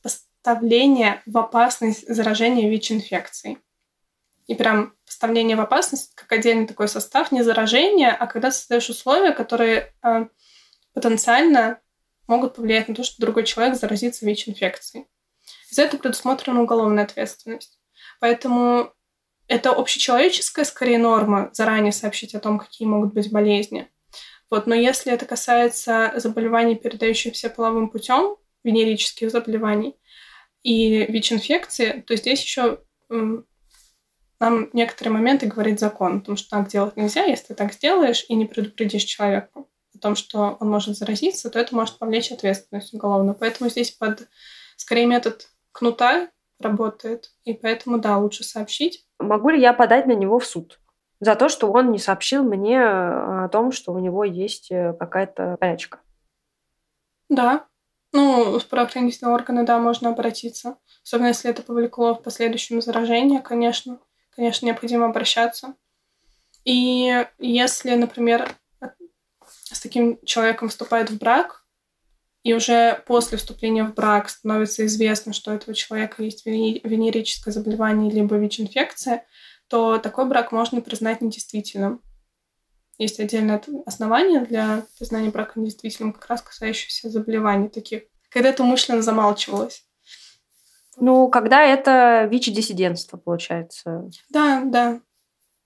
поставление в опасность заражения ВИЧ-инфекцией и прям поставление в опасность как отдельный такой состав, не заражение, а когда создаешь условия, которые э, потенциально могут повлиять на то, что другой человек заразится ВИЧ-инфекцией. За это предусмотрена уголовная ответственность. Поэтому это общечеловеческая, скорее, норма заранее сообщить о том, какие могут быть болезни. Вот. Но если это касается заболеваний, передающихся половым путем, венерических заболеваний и ВИЧ-инфекции, то здесь еще нам некоторые моменты говорит закон, потому что так делать нельзя. Если ты так сделаешь и не предупредишь человека о том, что он может заразиться, то это может повлечь ответственность уголовную. Поэтому здесь под скорее метод кнута работает, и поэтому, да, лучше сообщить. Могу ли я подать на него в суд? За то, что он не сообщил мне э, о том, что у него есть э, какая-то болячка. Да. Ну, в правоохранительные органы, да, можно обратиться. Особенно, если это повлекло в последующем заражение, конечно конечно, необходимо обращаться. И если, например, с таким человеком вступает в брак, и уже после вступления в брак становится известно, что у этого человека есть венерическое заболевание либо ВИЧ-инфекция, то такой брак можно признать недействительным. Есть отдельное основание для признания брака недействительным, как раз касающееся заболеваний таких. Когда это умышленно замалчивалось. Ну, когда это ВИЧ-диссидентство, получается. Да, да.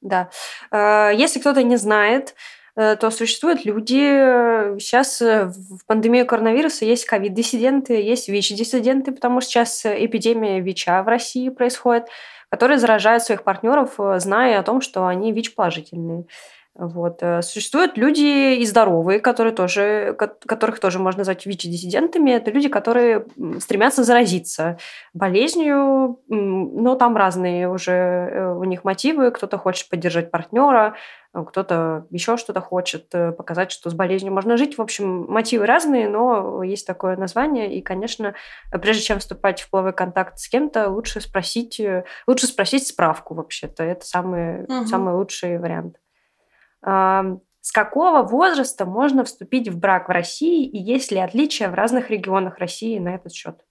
Да. Э, если кто-то не знает, э, то существуют люди, сейчас э, в пандемию коронавируса есть ковид-диссиденты, есть ВИЧ-диссиденты, потому что сейчас эпидемия ВИЧа в России происходит, которые заражают своих партнеров, зная о том, что они ВИЧ-положительные. Вот. Э, существуют люди и здоровые, которые тоже, которых тоже можно назвать ВИЧ-диссидентами. Это люди, которые стремятся заразиться болезнью, но там разные уже э, у них мотивы. Кто-то хочет поддержать партнера, э, кто-то еще что-то хочет показать, что с болезнью можно жить. В общем, мотивы разные, но есть такое название. И, конечно, прежде чем вступать в половой контакт с кем-то, лучше спросить, лучше спросить справку вообще-то. Это самый, угу. самый лучший вариант. С какого возраста можно вступить в брак в России и есть ли отличия в разных регионах России на этот счет?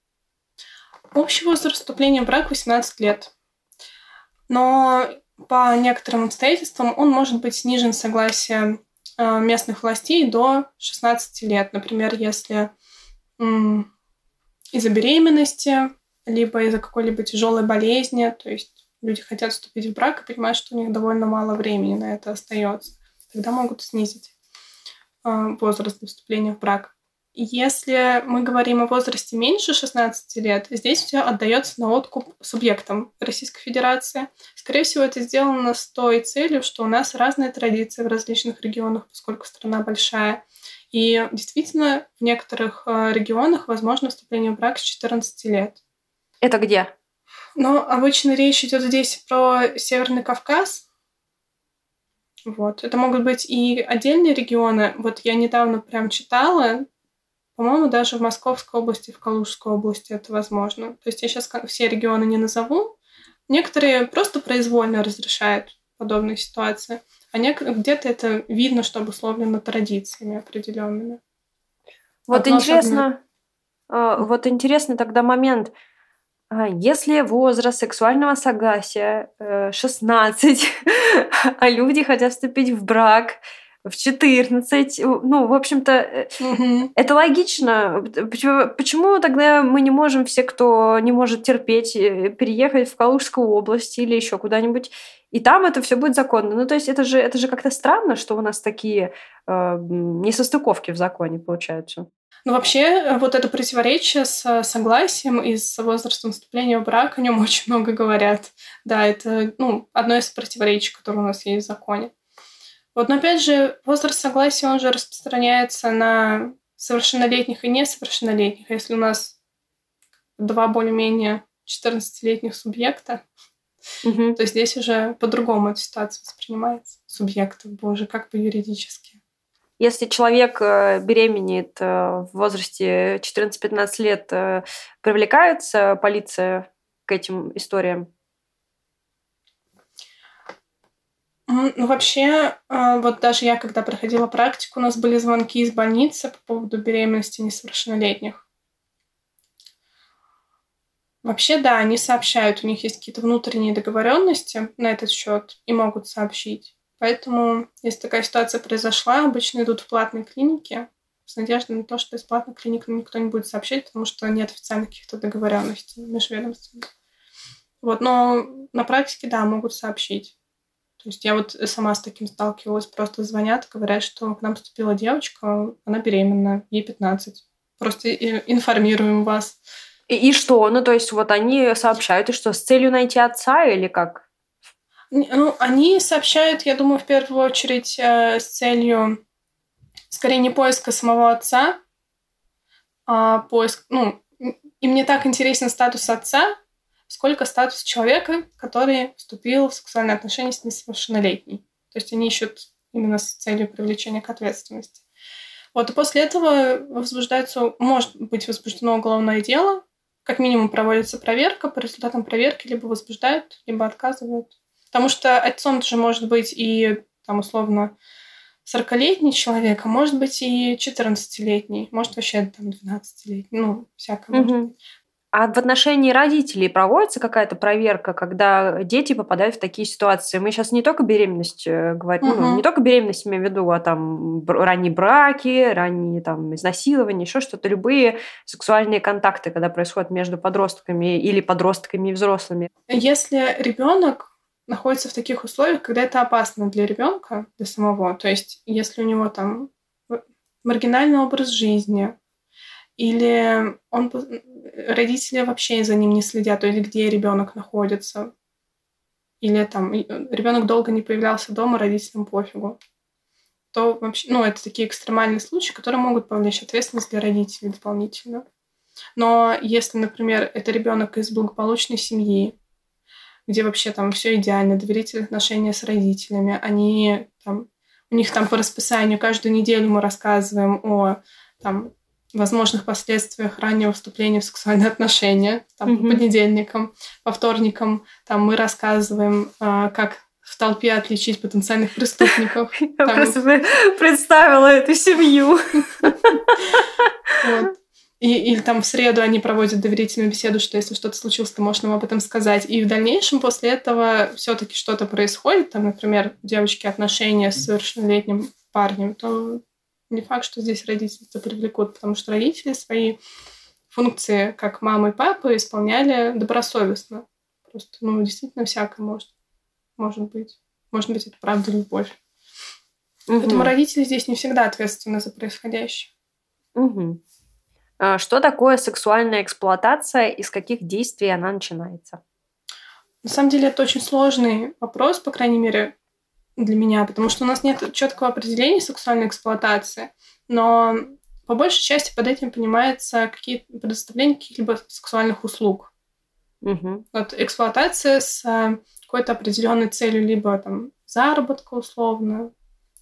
Общий возраст вступления в брак 18 лет. Но по некоторым обстоятельствам он может быть снижен согласия э, местных властей до 16 лет. Например, если из-за беременности, либо из-за какой-либо тяжелой болезни, то есть люди хотят вступить в брак и понимают, что у них довольно мало времени на это остается тогда могут снизить а, возраст для вступления в брак. Если мы говорим о возрасте меньше 16 лет, здесь все отдается на откуп субъектам Российской Федерации. Скорее всего, это сделано с той целью, что у нас разные традиции в различных регионах, поскольку страна большая. И действительно, в некоторых а, регионах возможно вступление в брак с 14 лет. Это где? Ну, обычно речь идет здесь про Северный Кавказ, вот. Это могут быть и отдельные регионы. Вот я недавно прям читала, по-моему, даже в Московской области, в Калужской области это возможно. То есть я сейчас все регионы не назову. Некоторые просто произвольно разрешают подобные ситуации, а где-то это видно, что обусловлено традициями определенными. Вот интересно, э, вот интересный тогда момент. А, если возраст сексуального согласия 16, а люди хотят вступить в брак в 14, ну, в общем-то, угу. это логично. Почему, почему тогда мы не можем, все, кто не может терпеть, переехать в Калужскую область или еще куда-нибудь, и там это все будет законно. Ну, то есть это же, это же как-то странно, что у нас такие э, несостыковки в законе получаются. Ну, вообще, э, вот это противоречие с э, согласием и с возрастом вступления в брак, о нем очень много говорят. Да, это ну, одно из противоречий, которое у нас есть в законе. Вот, но опять же, возраст согласия, он же распространяется на совершеннолетних и несовершеннолетних. А если у нас два более-менее 14-летних субъекта, угу. то здесь уже по-другому эта ситуация воспринимается. Субъектов, боже, как бы юридически. Если человек э, беременеет э, в возрасте 14-15 лет, э, привлекается полиция к этим историям? Ну, вообще, вот даже я, когда проходила практику, у нас были звонки из больницы по поводу беременности несовершеннолетних. Вообще, да, они сообщают, у них есть какие-то внутренние договоренности на этот счет и могут сообщить. Поэтому, если такая ситуация произошла, обычно идут в платные клиники с надеждой на то, что из платных клиник никто не будет сообщать, потому что нет официальных каких-то договоренностей межведомственных. Вот, но на практике, да, могут сообщить. То есть я вот сама с таким сталкивалась, просто звонят, говорят, что к нам поступила девочка, она беременна, ей 15. Просто информируем вас. И, и что? Ну, то есть вот они сообщают, и что, с целью найти отца или как? Ну, они сообщают, я думаю, в первую очередь э, с целью, скорее, не поиска самого отца, а поиск, ну, им не так интересен статус отца, сколько статус человека, который вступил в сексуальные отношения с несовершеннолетней. То есть они ищут именно с целью привлечения к ответственности. Вот, и после этого возбуждается, может быть возбуждено уголовное дело, как минимум проводится проверка, по результатам проверки либо возбуждают, либо отказывают. Потому что отцом же может быть и, там, условно, 40-летний человек, а может быть и 14-летний, может вообще там 12-летний, ну, всякое угу. может. А в отношении родителей проводится какая-то проверка, когда дети попадают в такие ситуации? Мы сейчас не только беременность э, говорим, угу. ну, не только беременность имею в виду, а там ранние браки, ранние там изнасилования, еще что-то, любые сексуальные контакты, когда происходят между подростками или подростками и взрослыми. Если ребенок находится в таких условиях, когда это опасно для ребенка, для самого. То есть, если у него там маргинальный образ жизни, или он родители вообще за ним не следят, то есть где ребенок находится, или там ребенок долго не появлялся дома, родителям пофигу, то вообще, ну, это такие экстремальные случаи, которые могут повлечь ответственность для родителей дополнительно. Но если, например, это ребенок из благополучной семьи, где вообще там все идеально, доверительные отношения с родителями. Они там, у них там по расписанию каждую неделю мы рассказываем о там, возможных последствиях раннего вступления в сексуальные отношения. Там, mm-hmm. по понедельникам, по вторникам там, мы рассказываем, э, как в толпе отличить потенциальных преступников. Я просто представила эту семью. И, или там в среду они проводят доверительную беседу, что если что-то случилось, ты можешь нам об этом сказать. И в дальнейшем после этого все-таки что-то происходит, там, например, девочки отношения с совершеннолетним парнем, то не факт, что здесь родители это привлекут, потому что родители свои функции, как мамы и папы, исполняли добросовестно. Просто, ну, действительно, всякое может, может быть. Может быть, это правда любовь. Угу. Поэтому родители здесь не всегда ответственны за происходящее. Угу. А, что такое сексуальная эксплуатация и с каких действий она начинается? На самом деле это очень сложный вопрос, по крайней мере, для меня, потому что у нас нет четкого определения сексуальной эксплуатации, но по большей части под этим понимается какие предоставление каких-либо сексуальных услуг. Угу. Вот эксплуатация с э, какой-то определенной целью, либо там заработка условно.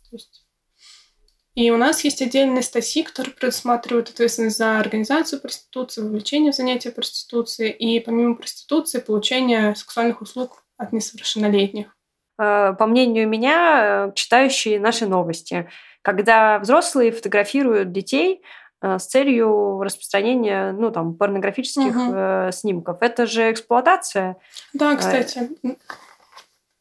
То есть и у нас есть отдельные статьи, которые предусматривают ответственность за организацию проституции, вовлечение в занятия проституции и помимо проституции получение сексуальных услуг от несовершеннолетних. Э, по мнению меня, э, читающие наши новости, когда взрослые фотографируют детей, э, с целью распространения, ну, там, порнографических угу. э, снимков. Это же эксплуатация. Да, кстати.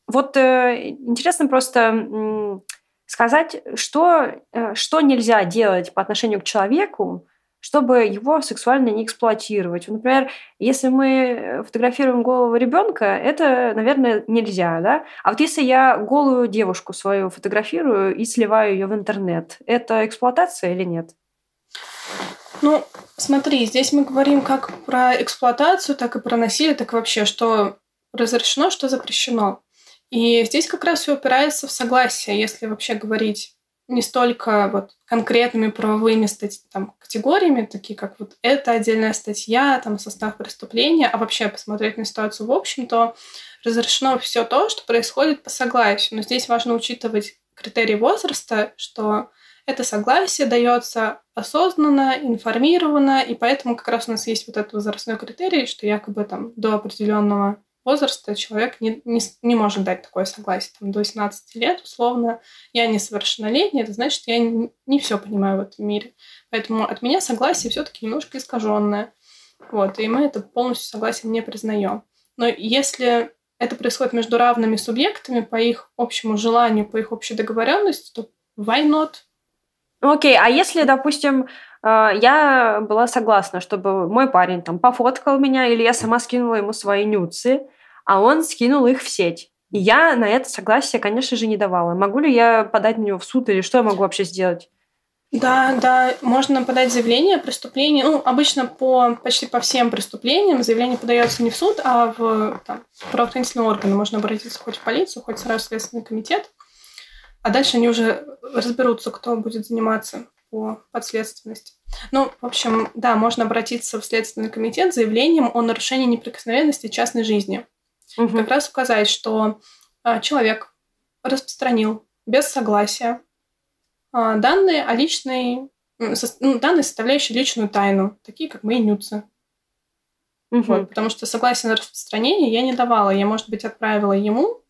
Вот э, интересно просто сказать, что, э, что нельзя делать по отношению к человеку, чтобы его сексуально не эксплуатировать. Например, если мы фотографируем голову ребенка, это, наверное, нельзя, да? А вот если я голую девушку свою фотографирую и сливаю ее в интернет, это эксплуатация или нет? Ну, смотри, здесь мы говорим как про эксплуатацию, так и про насилие, так и вообще, что разрешено, что запрещено. И здесь как раз все упирается в согласие, если вообще говорить не столько вот конкретными правовыми стать, там, категориями, такие как вот это отдельная статья, там, состав преступления, а вообще посмотреть на ситуацию в общем, то разрешено все то, что происходит по согласию. Но здесь важно учитывать критерии возраста, что это согласие дается осознанно, информированно, и поэтому как раз у нас есть вот этот возрастной критерий, что якобы там до определенного возраста человек не, не, не может дать такое согласие. Там, до 18 лет, условно, я несовершеннолетний, это значит, я не, не все понимаю в этом мире. Поэтому от меня согласие все-таки немножко искаженное. Вот, и мы это полностью согласие не признаем. Но если это происходит между равными субъектами по их общему желанию, по их общей договоренности, то why not? Окей, okay, а если, допустим, э, я была согласна, чтобы мой парень там пофоткал меня, или я сама скинула ему свои нюцы, а он скинул их в сеть. И я на это согласие, конечно же, не давала. Могу ли я подать на него в суд или что я могу вообще сделать? Да, да, можно подать заявление о преступлении. Ну, обычно по почти по всем преступлениям заявление подается не в суд, а в там, правоохранительные органы. Можно обратиться хоть в полицию, хоть сразу в Следственный комитет. А дальше они уже разберутся, кто будет заниматься по подследственности. Ну, в общем, да, можно обратиться в Следственный комитет с заявлением о нарушении неприкосновенности частной жизни угу. как раз указать, что а, человек распространил без согласия а, данные о личной, ну, данные, составляющие личную тайну, такие как мои нюцы. Угу. Вот, потому что согласие на распространение я не давала. Я, может быть, отправила ему,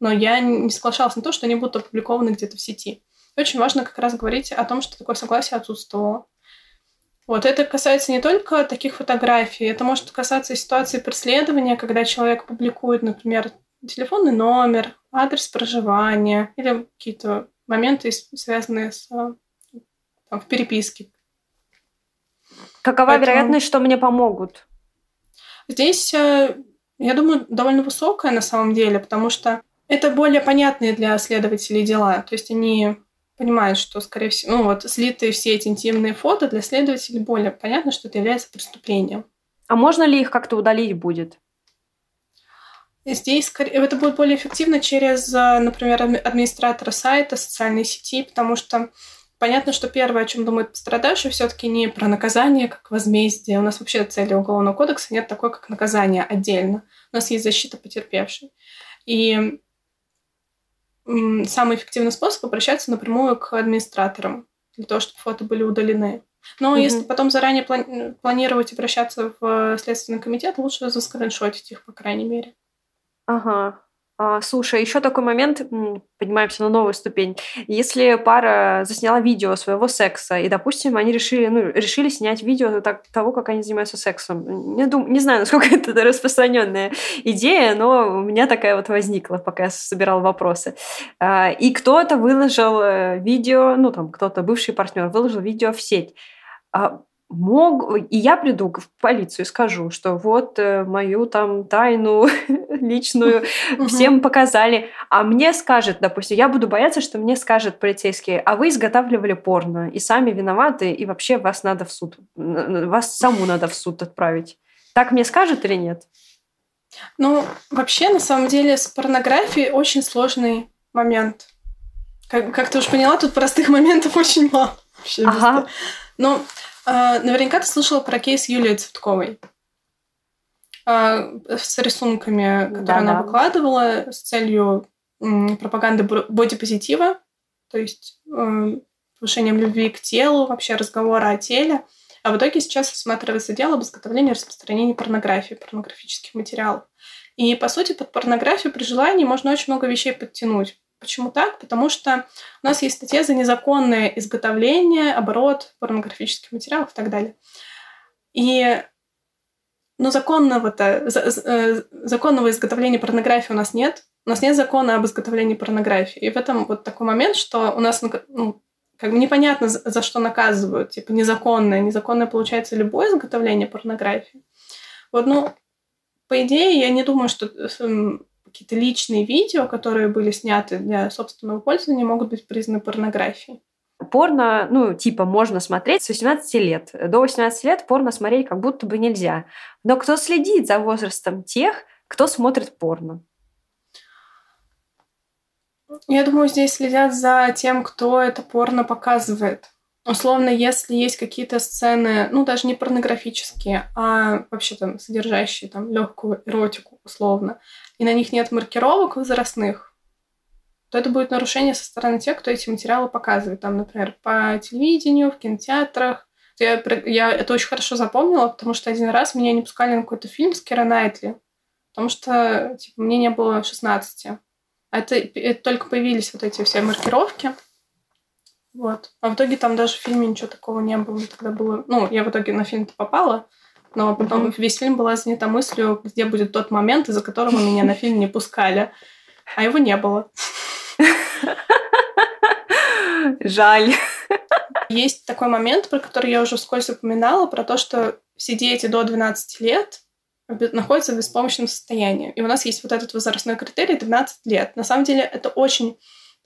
но я не соглашалась на то, что они будут опубликованы где-то в сети. И очень важно как раз говорить о том, что такое согласие отсутствовало. Вот это касается не только таких фотографий, это может касаться и ситуации преследования, когда человек публикует, например, телефонный номер, адрес проживания или какие-то моменты, связанные с там, в переписке. Какова Поэтому... вероятность, что мне помогут? Здесь, э, я думаю, довольно высокая на самом деле, потому что это более понятные для следователей дела. То есть они понимают, что, скорее всего, ну вот слитые все эти интимные фото для следователей более понятно, что это является преступлением. А можно ли их как-то удалить будет? Здесь это будет более эффективно через, э, например, администратора сайта, социальной сети, потому что понятно, что первое, о чем думает пострадавший, все-таки не про наказание как возмездие. У нас вообще цели Уголовного кодекса нет такой, как наказание отдельно. У нас есть защита потерпевшей. И самый эффективный способ обращаться напрямую к администраторам для того, чтобы фото были удалены. Но угу. если потом заранее плани- планировать обращаться в Следственный комитет, лучше заскриншотить их, по крайней мере. Ага. А, слушай, еще такой момент, поднимаемся на новую ступень. Если пара засняла видео своего секса, и, допустим, они решили, ну, решили снять видео так, того, как они занимаются сексом. Не, дум, не знаю, насколько это распространенная идея, но у меня такая вот возникла, пока я собирала вопросы. А, и кто-то выложил э, видео, ну, там, кто-то, бывший партнер, выложил видео в сеть. Мог, и я приду в полицию и скажу, что вот э, мою там тайну личную всем показали, а мне скажет, допустим, я буду бояться, что мне скажет полицейский, а вы изготавливали порно и сами виноваты, и вообще вас надо в суд, вас саму надо в суд отправить. Так мне скажет или нет? Ну, вообще, на самом деле, с порнографией очень сложный момент. Как, как ты уж поняла, тут простых моментов очень мало. Вообще, ага. Но наверняка ты слышала про кейс Юлии Цветковой а, с рисунками, которые да, она да. выкладывала с целью пропаганды бодипозитива, то есть э, повышением любви к телу, вообще разговора о теле. А в итоге сейчас рассматривается дело об изготовлении и распространении порнографии, порнографических материалов. И, по сути, под порнографию при желании можно очень много вещей подтянуть. Почему так? Потому что у нас есть статья за незаконное изготовление, оборот порнографических материалов и так далее. И но законного-то, э, законного изготовления порнографии у нас нет. У нас нет закона об изготовлении порнографии. И в этом вот такой момент, что у нас ну, как бы непонятно, за что наказывают. Типа незаконное. Незаконное получается любое изготовление порнографии. Вот, ну, по идее, я не думаю, что эм, какие-то личные видео, которые были сняты для собственного пользования, могут быть признаны порнографией. Порно, ну, типа, можно смотреть с 18 лет. До 18 лет порно смотреть как будто бы нельзя. Но кто следит за возрастом тех, кто смотрит порно? Я думаю, здесь следят за тем, кто это порно показывает. Условно, если есть какие-то сцены, ну, даже не порнографические, а вообще там содержащие там легкую эротику, условно, и на них нет маркировок возрастных, то это будет нарушение со стороны тех, кто эти материалы показывает. Там, например, по телевидению, в кинотеатрах. Я, я это очень хорошо запомнила, потому что один раз меня не пускали на какой-то фильм с Кира Найтли, потому что типа, мне не было 16. А это, это только появились вот эти все маркировки. Вот. А в итоге там даже в фильме ничего такого не было. Тогда было... Ну, я в итоге на фильм-то попала, но потом весь фильм была занята мыслью, где будет тот момент, из-за которого меня на фильм не пускали. А его не было. Жаль. Есть такой момент, про который я уже вскользь упоминала, про то, что все дети до 12 лет находятся в беспомощном состоянии. И у нас есть вот этот возрастной критерий 12 лет. На самом деле это очень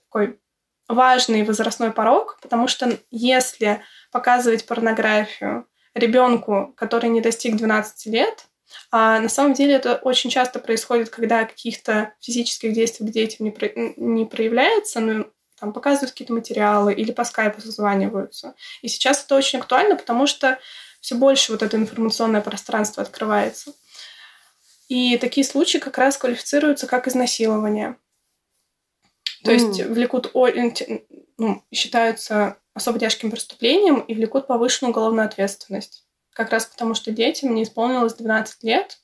такой важный возрастной порог, потому что если показывать порнографию ребенку, который не достиг 12 лет, а на самом деле это очень часто происходит, когда каких-то физических действий к детям не, про... не проявляется, но там показывают какие-то материалы или по скайпу созваниваются. И сейчас это очень актуально, потому что все больше вот это информационное пространство открывается. И такие случаи как раз квалифицируются как изнасилование. То mm. есть влекут, ну, считаются особо тяжким преступлением и влекут повышенную уголовную ответственность как раз потому, что детям не исполнилось 12 лет,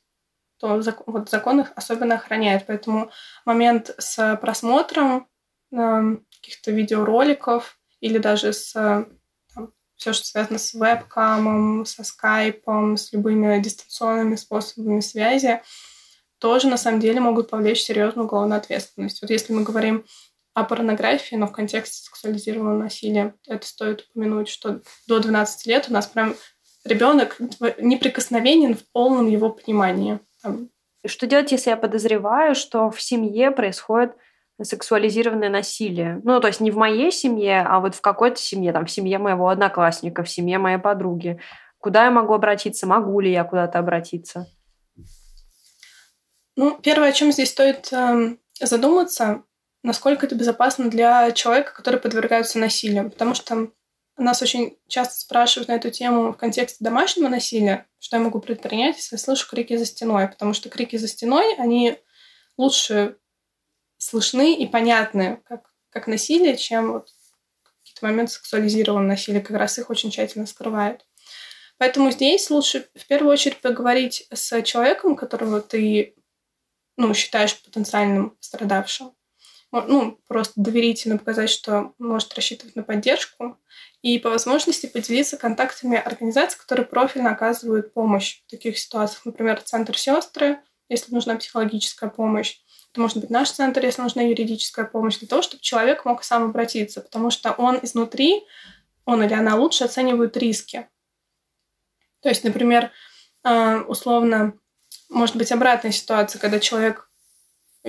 то вот закон их особенно охраняет. Поэтому момент с просмотром э, каких-то видеороликов или даже с там, все, что связано с вебкамом, со скайпом, с любыми дистанционными способами связи, тоже на самом деле могут повлечь серьезную уголовную ответственность. Вот если мы говорим о порнографии, но в контексте сексуализированного насилия, это стоит упомянуть, что до 12 лет у нас прям ребенок неприкосновенен в полном его понимании. Что делать, если я подозреваю, что в семье происходит сексуализированное насилие? Ну, то есть не в моей семье, а вот в какой-то семье, там, в семье моего одноклассника, в семье моей подруги. Куда я могу обратиться? Могу ли я куда-то обратиться? Ну, первое, о чем здесь стоит э, задуматься, насколько это безопасно для человека, который подвергается насилию. Потому что нас очень часто спрашивают на эту тему в контексте домашнего насилия, что я могу предпринять, если я слышу крики за стеной, потому что крики за стеной, они лучше слышны и понятны, как, как насилие, чем вот какие-то моменты сексуализированного насилия, как раз их очень тщательно скрывают. Поэтому здесь лучше в первую очередь поговорить с человеком, которого ты ну, считаешь потенциальным страдавшим. Ну, просто доверительно показать, что может рассчитывать на поддержку, и по возможности поделиться контактами организаций, которые профильно оказывают помощь в таких ситуациях. Например, Центр сестры, если нужна психологическая помощь. Это может быть наш центр, если нужна юридическая помощь, для того, чтобы человек мог сам обратиться, потому что он изнутри, он или она лучше оценивают риски. То есть, например, а, условно, может быть обратная ситуация, когда человек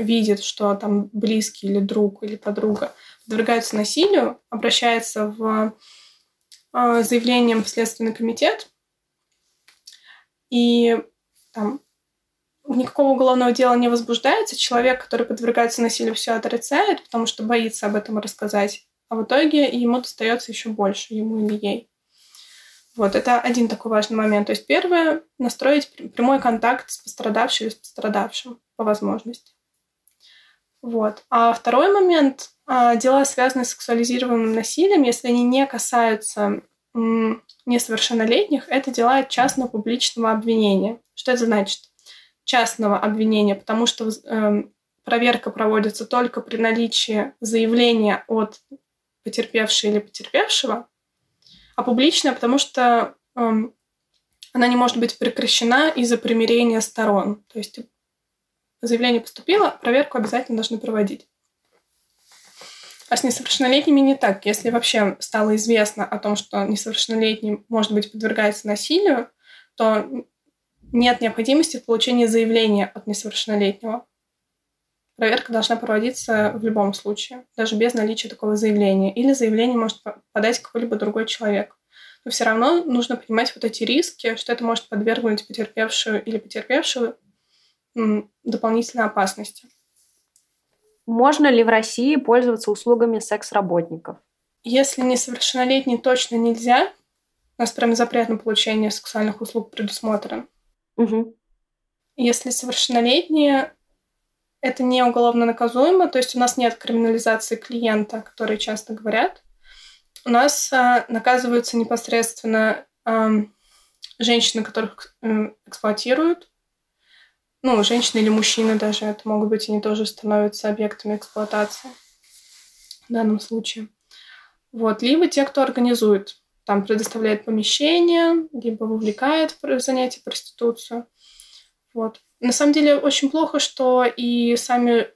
видит, что там близкий или друг или подруга подвергаются насилию, обращается в а, заявлением в Следственный комитет, и там никакого уголовного дела не возбуждается, человек, который подвергается насилию, все отрицает, потому что боится об этом рассказать, а в итоге ему достается еще больше, ему или ей. Вот, это один такой важный момент. То есть первое — настроить прямой контакт с пострадавшим или с пострадавшим по возможности. Вот. А второй момент а, дела, связанные с сексуализированным насилием, если они не касаются несовершеннолетних, это дела частного публичного обвинения. Что это значит? Частного обвинения, потому что э, проверка проводится только при наличии заявления от потерпевшей или потерпевшего, а публичная, потому что эм, она не может быть прекращена из-за примирения сторон. То есть заявление поступило, проверку обязательно должны проводить. А с несовершеннолетними не так. Если вообще стало известно о том, что несовершеннолетний, может быть, подвергается насилию, то нет необходимости в получении заявления от несовершеннолетнего. Проверка должна проводиться в любом случае, даже без наличия такого заявления. Или заявление может подать какой-либо другой человек. Но все равно нужно понимать вот эти риски, что это может подвергнуть потерпевшую или потерпевшую дополнительной опасности. Можно ли в России пользоваться услугами секс-работников? Если несовершеннолетний точно нельзя, у нас прям запрет на получение сексуальных услуг предусмотрен. Угу. Если совершеннолетние, это не уголовно наказуемо, то есть у нас нет криминализации клиента, которые часто говорят. У нас а, наказываются непосредственно а, женщины, которых а, эксплуатируют. Ну, женщины или мужчины даже, это могут быть, они тоже становятся объектами эксплуатации в данном случае. Вот. Либо те, кто организует там предоставляет помещение, либо вовлекает в занятие проституцию. Вот. На самом деле очень плохо, что и сами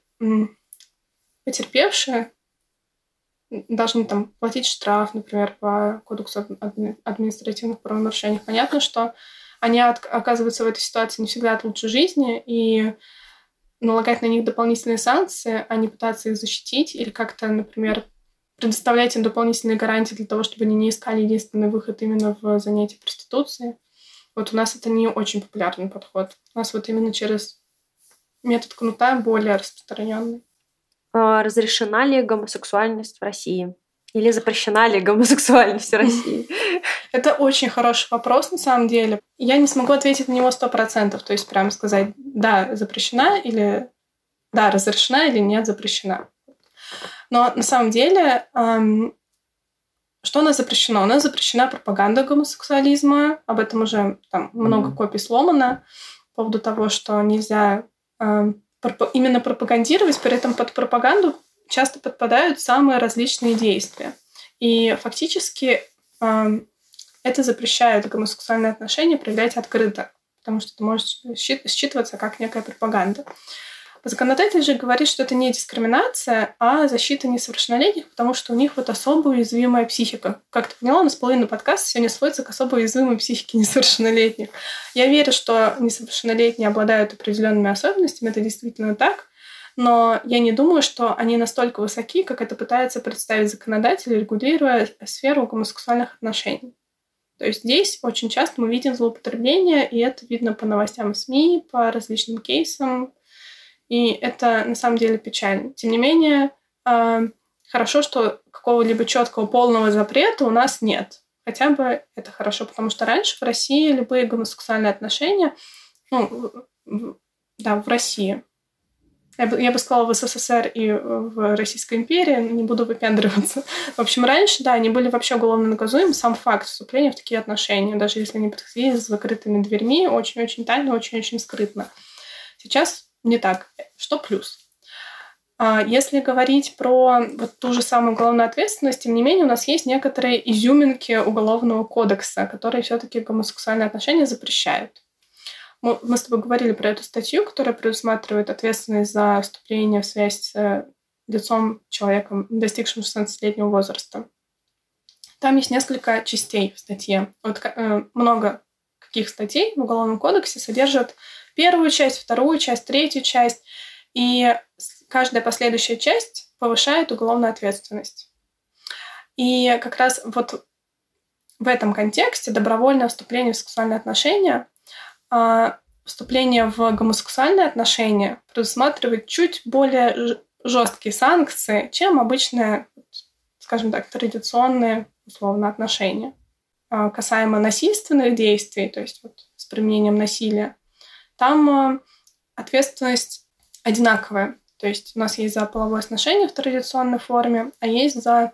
потерпевшие должны там платить штраф, например, по кодексу административных правонарушений. Понятно, что они оказываются в этой ситуации не всегда от лучшей жизни, и налагать на них дополнительные санкции, а не пытаться их защитить или как-то, например, предоставлять им дополнительные гарантии для того, чтобы они не искали единственный выход именно в занятии проституции. Вот у нас это не очень популярный подход. У нас вот именно через метод кнута более распространенный. А разрешена ли гомосексуальность в России? Или запрещена ли гомосексуальность в России? Это очень хороший вопрос, на самом деле. Я не смогу ответить на него сто процентов, то есть прямо сказать, да, запрещена или да, разрешена или нет, запрещена. Но на самом деле, эм, что у нас запрещено? У нас запрещена пропаганда гомосексуализма. Об этом уже там много mm-hmm. копий сломано по поводу того, что нельзя э, проп- именно пропагандировать, при этом под пропаганду часто подпадают самые различные действия. И фактически э, это запрещает гомосексуальные отношения проявлять открыто, потому что это может считываться как некая пропаганда. Законодатель же говорит, что это не дискриминация, а защита несовершеннолетних, потому что у них вот особо уязвимая психика. Как ты поняла, у нас половина подкаста сегодня сводится к особо уязвимой психике несовершеннолетних. Я верю, что несовершеннолетние обладают определенными особенностями, это действительно так, но я не думаю, что они настолько высоки, как это пытается представить законодатель, регулируя сферу гомосексуальных отношений. То есть здесь очень часто мы видим злоупотребление, и это видно по новостям СМИ, по различным кейсам, и это на самом деле печально. Тем не менее, а, хорошо, что какого-либо четкого полного запрета у нас нет. Хотя бы это хорошо, потому что раньше в России любые гомосексуальные отношения, ну, да, в России, я бы, я бы сказала, в СССР и в Российской империи, не буду выпендриваться. В общем, раньше, да, они были вообще уголовно наказуемы. Сам факт вступления в такие отношения, даже если они подходили с закрытыми дверьми, очень-очень тайно, очень-очень скрытно. Сейчас не так. Что плюс? А если говорить про вот ту же самую уголовную ответственность, тем не менее у нас есть некоторые изюминки уголовного кодекса, которые все-таки гомосексуальные отношения запрещают. Мы, с тобой говорили про эту статью, которая предусматривает ответственность за вступление в связь с э, лицом человеком, достигшим 16-летнего возраста. Там есть несколько частей в статье. Вот э, много каких статей в Уголовном кодексе содержат первую часть, вторую часть, третью часть. И каждая последующая часть повышает уголовную ответственность. И как раз вот в этом контексте добровольное вступление в сексуальные отношения, вступление в гомосексуальные отношения предусматривает чуть более жесткие санкции, чем обычные, скажем так, традиционные условно отношения. А, касаемо насильственных действий, то есть вот с применением насилия, там э, ответственность одинаковая. То есть у нас есть за половое сношение в традиционной форме, а есть за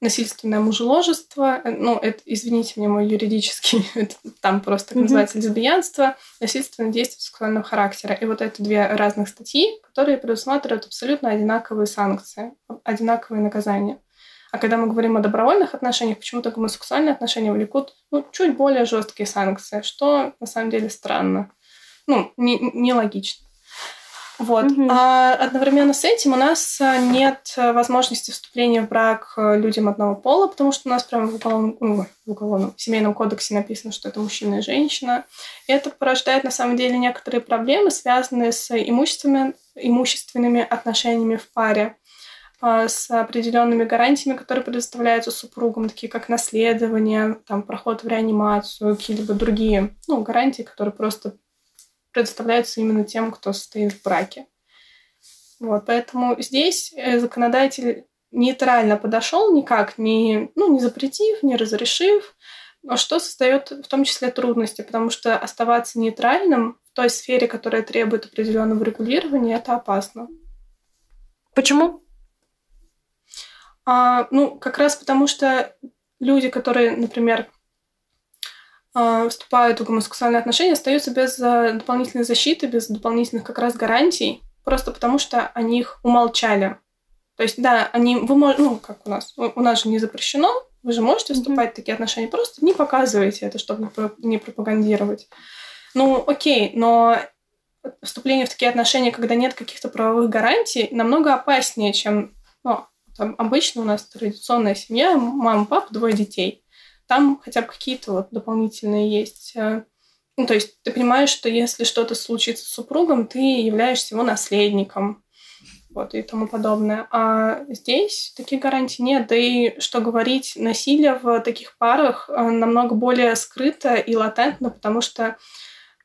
насильственное мужеложество, э, ну, это, извините мне, мой юридический, это, там просто mm-hmm. называется лесбиянство, насильственное действие сексуального характера. И вот это две разных статьи, которые предусматривают абсолютно одинаковые санкции, одинаковые наказания. А когда мы говорим о добровольных отношениях, почему-то гомосексуальные отношения влекут ну, чуть более жесткие санкции, что на самом деле странно. Ну, нелогично. Не вот. Угу. А одновременно с этим у нас а, нет возможности вступления в брак э, людям одного пола, потому что у нас прямо в уголовном, ну, в, уголовном в семейном кодексе написано, что это мужчина и женщина. И это порождает на самом деле некоторые проблемы, связанные с имущественными, имущественными отношениями в паре а, с определенными гарантиями, которые предоставляются супругам, такие как наследование, там, проход в реанимацию, какие-либо другие ну, гарантии, которые просто предоставляются именно тем, кто состоит в браке. Вот, поэтому здесь э, законодатель нейтрально подошел, никак не, ну, не запретив, не разрешив, но что создает в том числе трудности, потому что оставаться нейтральным в той сфере, которая требует определенного регулирования, это опасно. Почему? А, ну, как раз потому что люди, которые, например, вступают в гомосексуальные отношения, остаются без э, дополнительной защиты, без дополнительных как раз гарантий, просто потому что они их умолчали. То есть, да, они, вы можете, ну, как у нас, у нас же не запрещено, вы же можете вступать mm-hmm. в такие отношения, просто не показывайте это, чтобы не пропагандировать. Ну, окей, но вступление в такие отношения, когда нет каких-то правовых гарантий, намного опаснее, чем ну, обычно у нас традиционная семья, мама, папа, двое детей там хотя бы какие-то вот дополнительные есть. Э, ну, то есть ты понимаешь, что если что-то случится с супругом, ты являешься его наследником вот, и тому подобное. А здесь таких гарантий нет. Да и, что говорить, насилие в таких парах э, намного более скрыто и латентно, потому что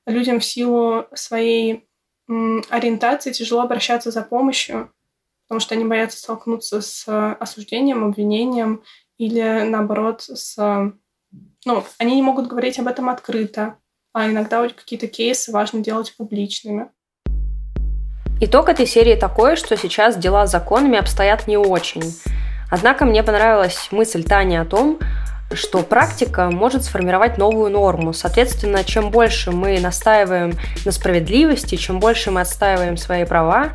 людям в силу своей ориентации тяжело обращаться за помощью, потому что они боятся столкнуться с осуждением, обвинением или наоборот с... Ну, они не могут говорить об этом открыто, а иногда какие-то кейсы важно делать публичными. Итог этой серии такой, что сейчас дела с законами обстоят не очень. Однако мне понравилась мысль Тани о том, что практика может сформировать новую норму. Соответственно, чем больше мы настаиваем на справедливости, чем больше мы отстаиваем свои права,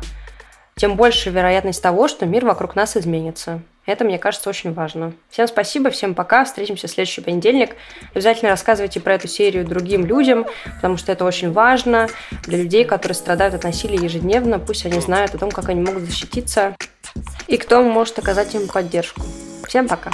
тем больше вероятность того, что мир вокруг нас изменится. Это, мне кажется, очень важно. Всем спасибо, всем пока, встретимся в следующий понедельник. Обязательно рассказывайте про эту серию другим людям, потому что это очень важно для людей, которые страдают от насилия ежедневно. Пусть они знают о том, как они могут защититься и кто может оказать им поддержку. Всем пока.